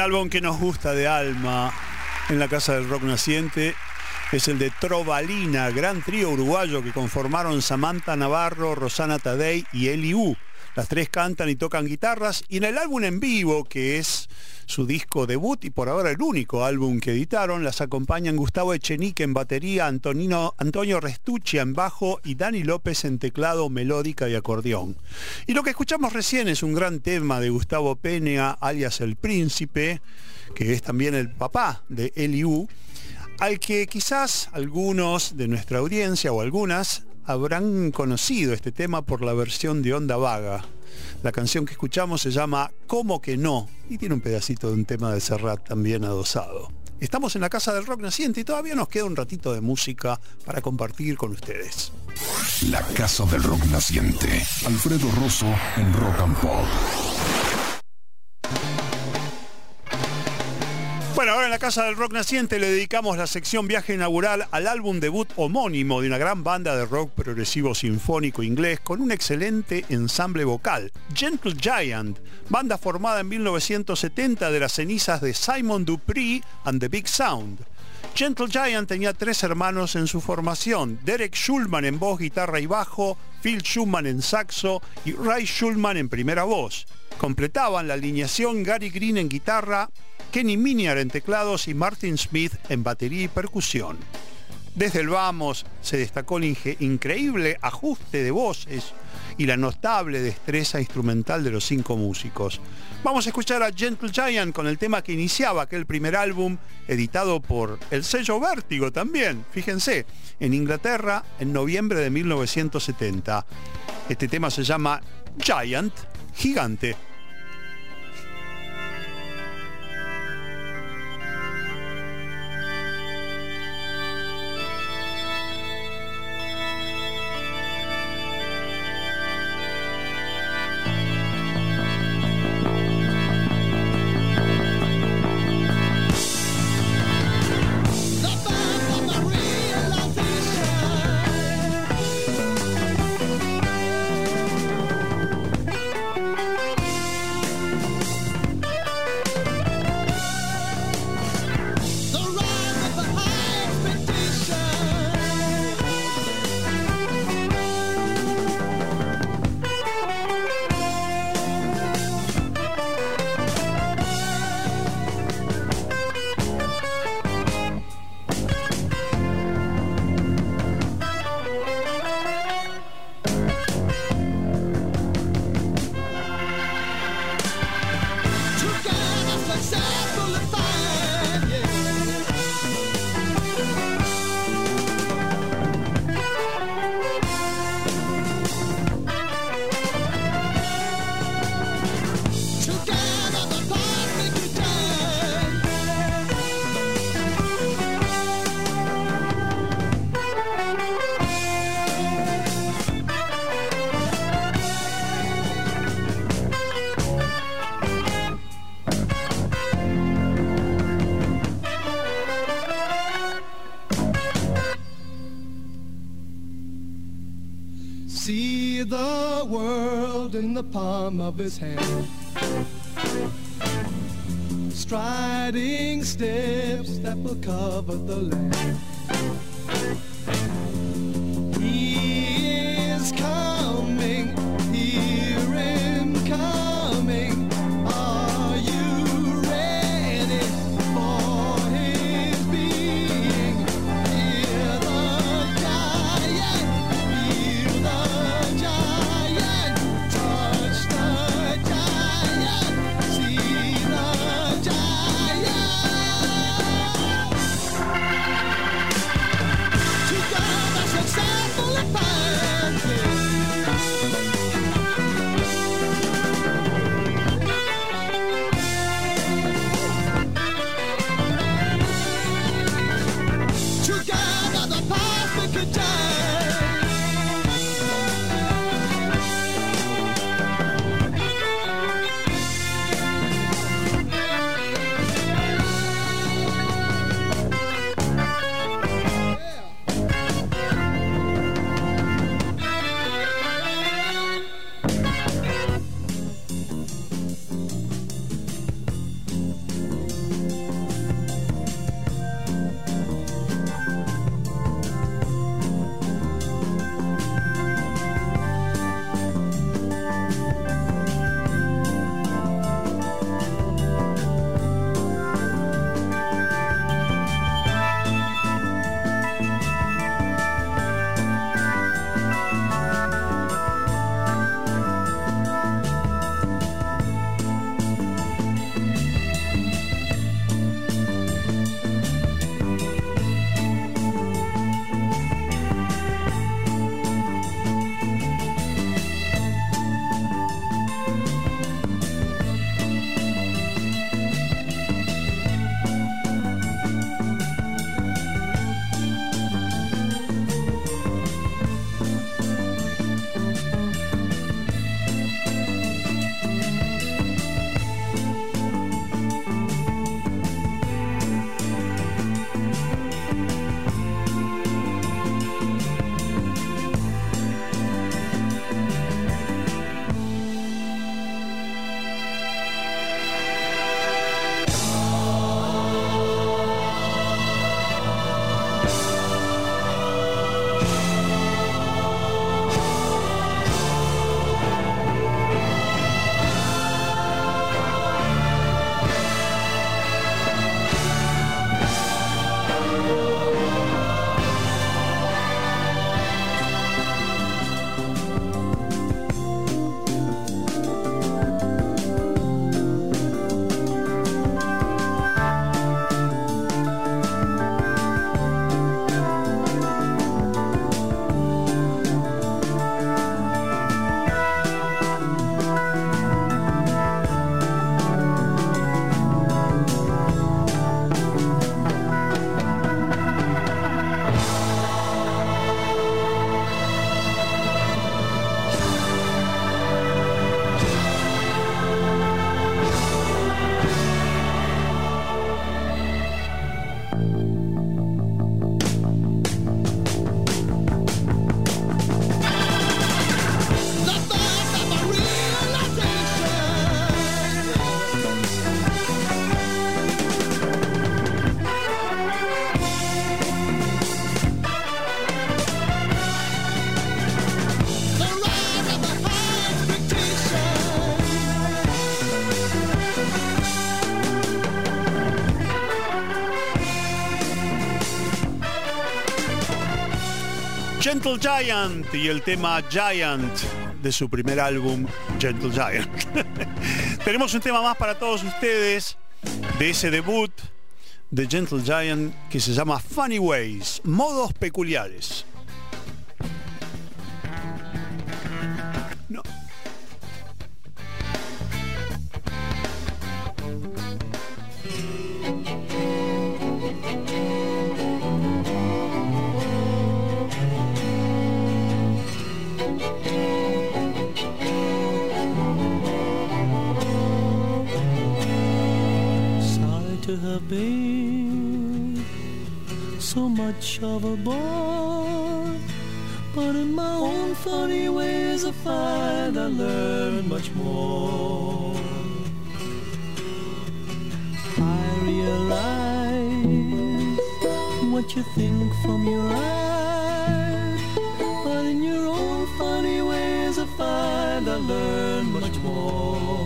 álbum que nos gusta de alma en la Casa del Rock Naciente es el de Trovalina, gran trío uruguayo que conformaron Samantha Navarro, Rosana Tadei y Eli U. Las tres cantan y tocan guitarras y en el álbum en vivo, que es su disco debut y por ahora el único álbum que editaron, las acompañan Gustavo Echenique en batería, Antonino, Antonio Restucci en bajo y Dani López en teclado, melódica y acordeón. Y lo que escuchamos recién es un gran tema de Gustavo Penea, alias El Príncipe, que es también el papá de Eliú, al que quizás algunos de nuestra audiencia o algunas habrán conocido este tema por la versión de Onda Vaga. La canción que escuchamos se llama Como que no y tiene un pedacito de un tema de Serrat también adosado. Estamos en la Casa del Rock Naciente y todavía nos queda un ratito de música para compartir con ustedes. La Casa del Rock Naciente. Alfredo Rosso en Rock and Pop. Bueno, ahora en la Casa del Rock Naciente le dedicamos la sección viaje inaugural al álbum debut homónimo de una gran banda de rock progresivo sinfónico inglés con un excelente ensamble vocal, Gentle Giant, banda formada en 1970 de las cenizas de Simon Dupree and the Big Sound. Gentle Giant tenía tres hermanos en su formación, Derek Schulman en voz, guitarra y bajo, Phil Schumann en saxo y Ray Schulman en primera voz. Completaban la alineación Gary Green en guitarra, Kenny Miniar en teclados y Martin Smith en batería y percusión. Desde el vamos se destacó el increíble ajuste de voces y la notable destreza instrumental de los cinco músicos. Vamos a escuchar a Gentle Giant con el tema que iniciaba aquel primer álbum editado por el sello Vértigo también, fíjense, en Inglaterra en noviembre de 1970. Este tema se llama Giant, gigante. His hand. Striding steps that will cover the land. Gentle Giant y el tema Giant de su primer álbum Gentle Giant. Tenemos un tema más para todos ustedes de ese debut de Gentle Giant que se llama Funny Ways, modos peculiares. You think from your eyes, but in your own funny ways I find I learn much more.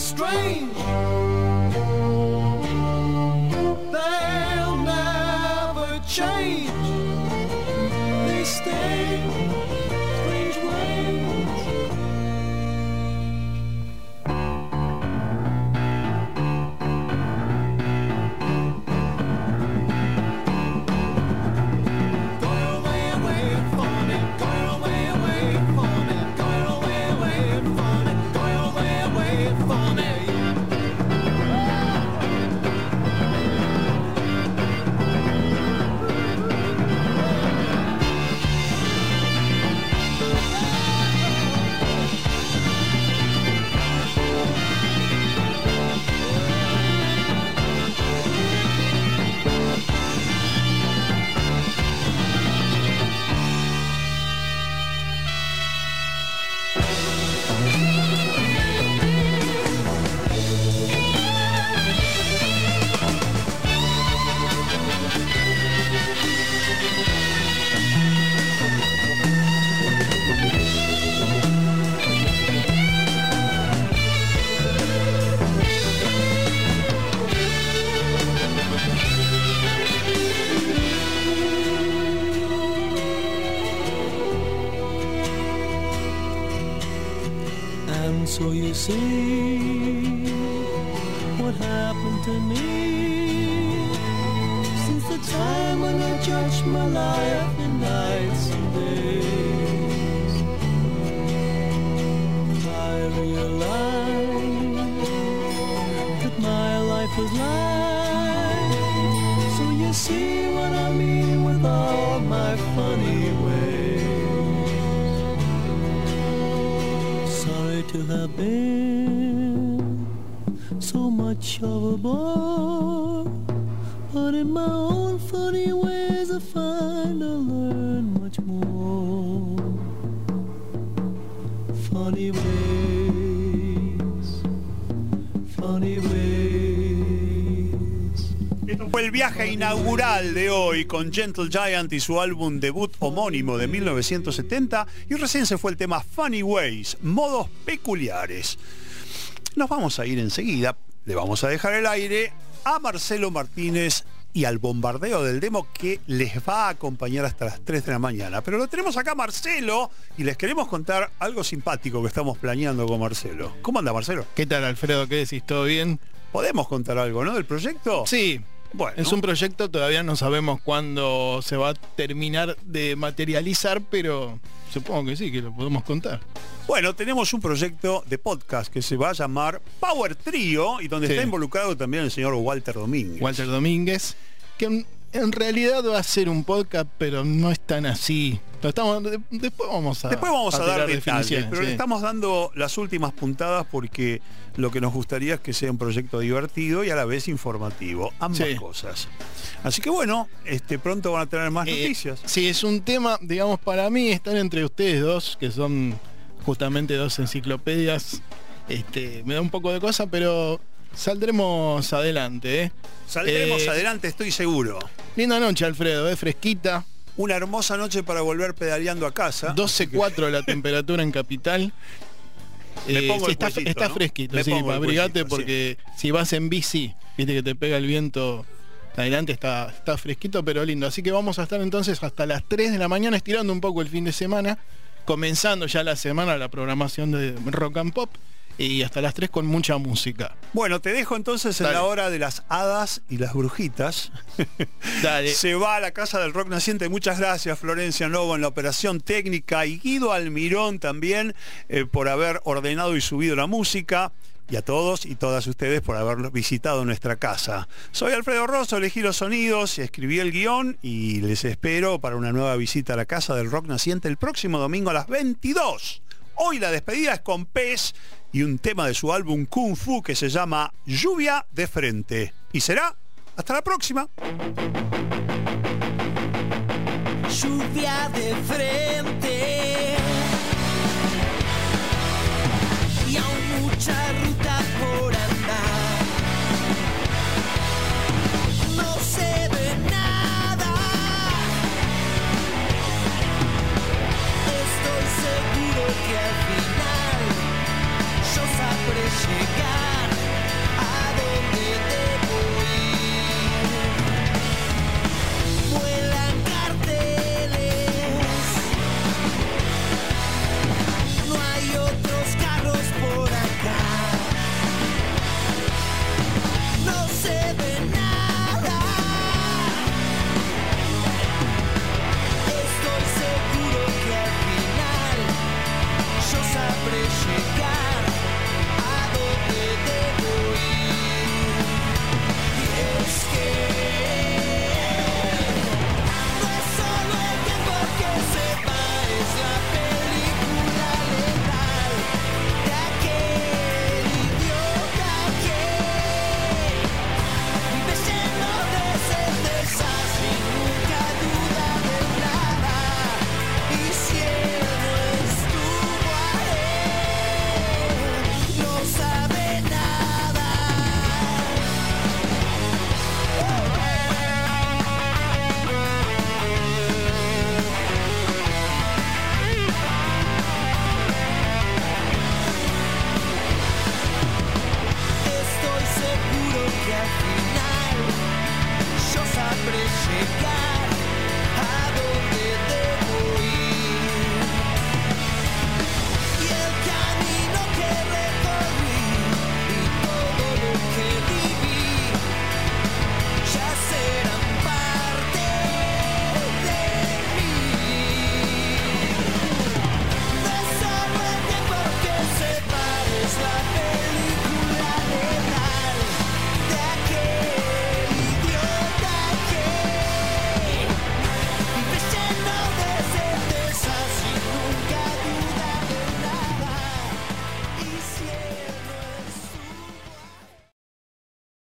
Strange. Inaugural de hoy con Gentle Giant y su álbum debut homónimo de 1970 y recién se fue el tema Funny Ways, modos peculiares. Nos vamos a ir enseguida, le vamos a dejar el aire a Marcelo Martínez y al bombardeo del demo que les va a acompañar hasta las 3 de la mañana. Pero lo tenemos acá Marcelo y les queremos contar algo simpático que estamos planeando con Marcelo. ¿Cómo anda Marcelo? ¿Qué tal Alfredo? ¿Qué decís? ¿Todo bien? ¿Podemos contar algo, no? Del proyecto. Sí. Bueno. Es un proyecto, todavía no sabemos cuándo se va a terminar de materializar, pero supongo que sí, que lo podemos contar. Bueno, tenemos un proyecto de podcast que se va a llamar Power Trio y donde Sí. está involucrado también el señor Walter Domínguez. Walter Domínguez, que en, realidad va a ser un podcast, pero no es tan así. Lo estamos, de- después vamos a Después vamos a, dar tirar detalles, pero le estamos dando las últimas puntadas porque lo que nos gustaría es que sea un proyecto divertido y a la vez informativo, ambas Sí. cosas. Así que bueno, este pronto van a tener más Eh, noticias. Sí, es un tema, digamos, para mí estar entre ustedes dos, que son justamente dos enciclopedias, este, me da un poco de cosa, pero saldremos adelante, ¿eh? Saldremos Eh, adelante, estoy seguro. Linda noche, Alfredo, ¿eh? Fresquita. Una hermosa noche para volver pedaleando a casa. 12.4 la temperatura en Capital. Me Eh, pongo sí, el está, cuellito, está ¿no? fresquito, Me sí, pongo el abrigate cuellito, porque si vas en bici, viste que te pega el viento adelante, está, está fresquito pero lindo. Así que vamos a estar entonces hasta las 3 de la mañana estirando un poco el fin de semana, comenzando ya la semana la programación de Rock and Pop y hasta las 3 con mucha música. Bueno, te dejo entonces en la hora de las hadas y las brujitas. Dale. Se va a la Casa del Rock Naciente. Muchas gracias, Florencia Novo, en la operación técnica y Guido Almirón también eh, por haber ordenado y subido la música. Y a todos y todas ustedes por haber visitado nuestra casa. Soy Alfredo Rosso, elegí los sonidos, escribí el guion y les espero para una nueva visita a la Casa del Rock Naciente el próximo domingo a las 22. Hoy la despedida es con Pez y un tema de su álbum Kung Fu que se llama Lluvia de Frente. Y será hasta la próxima. Lluvia de frente. Y aún mucha ruta por andar. No se ve nada. Estoy seguro que llegar a donde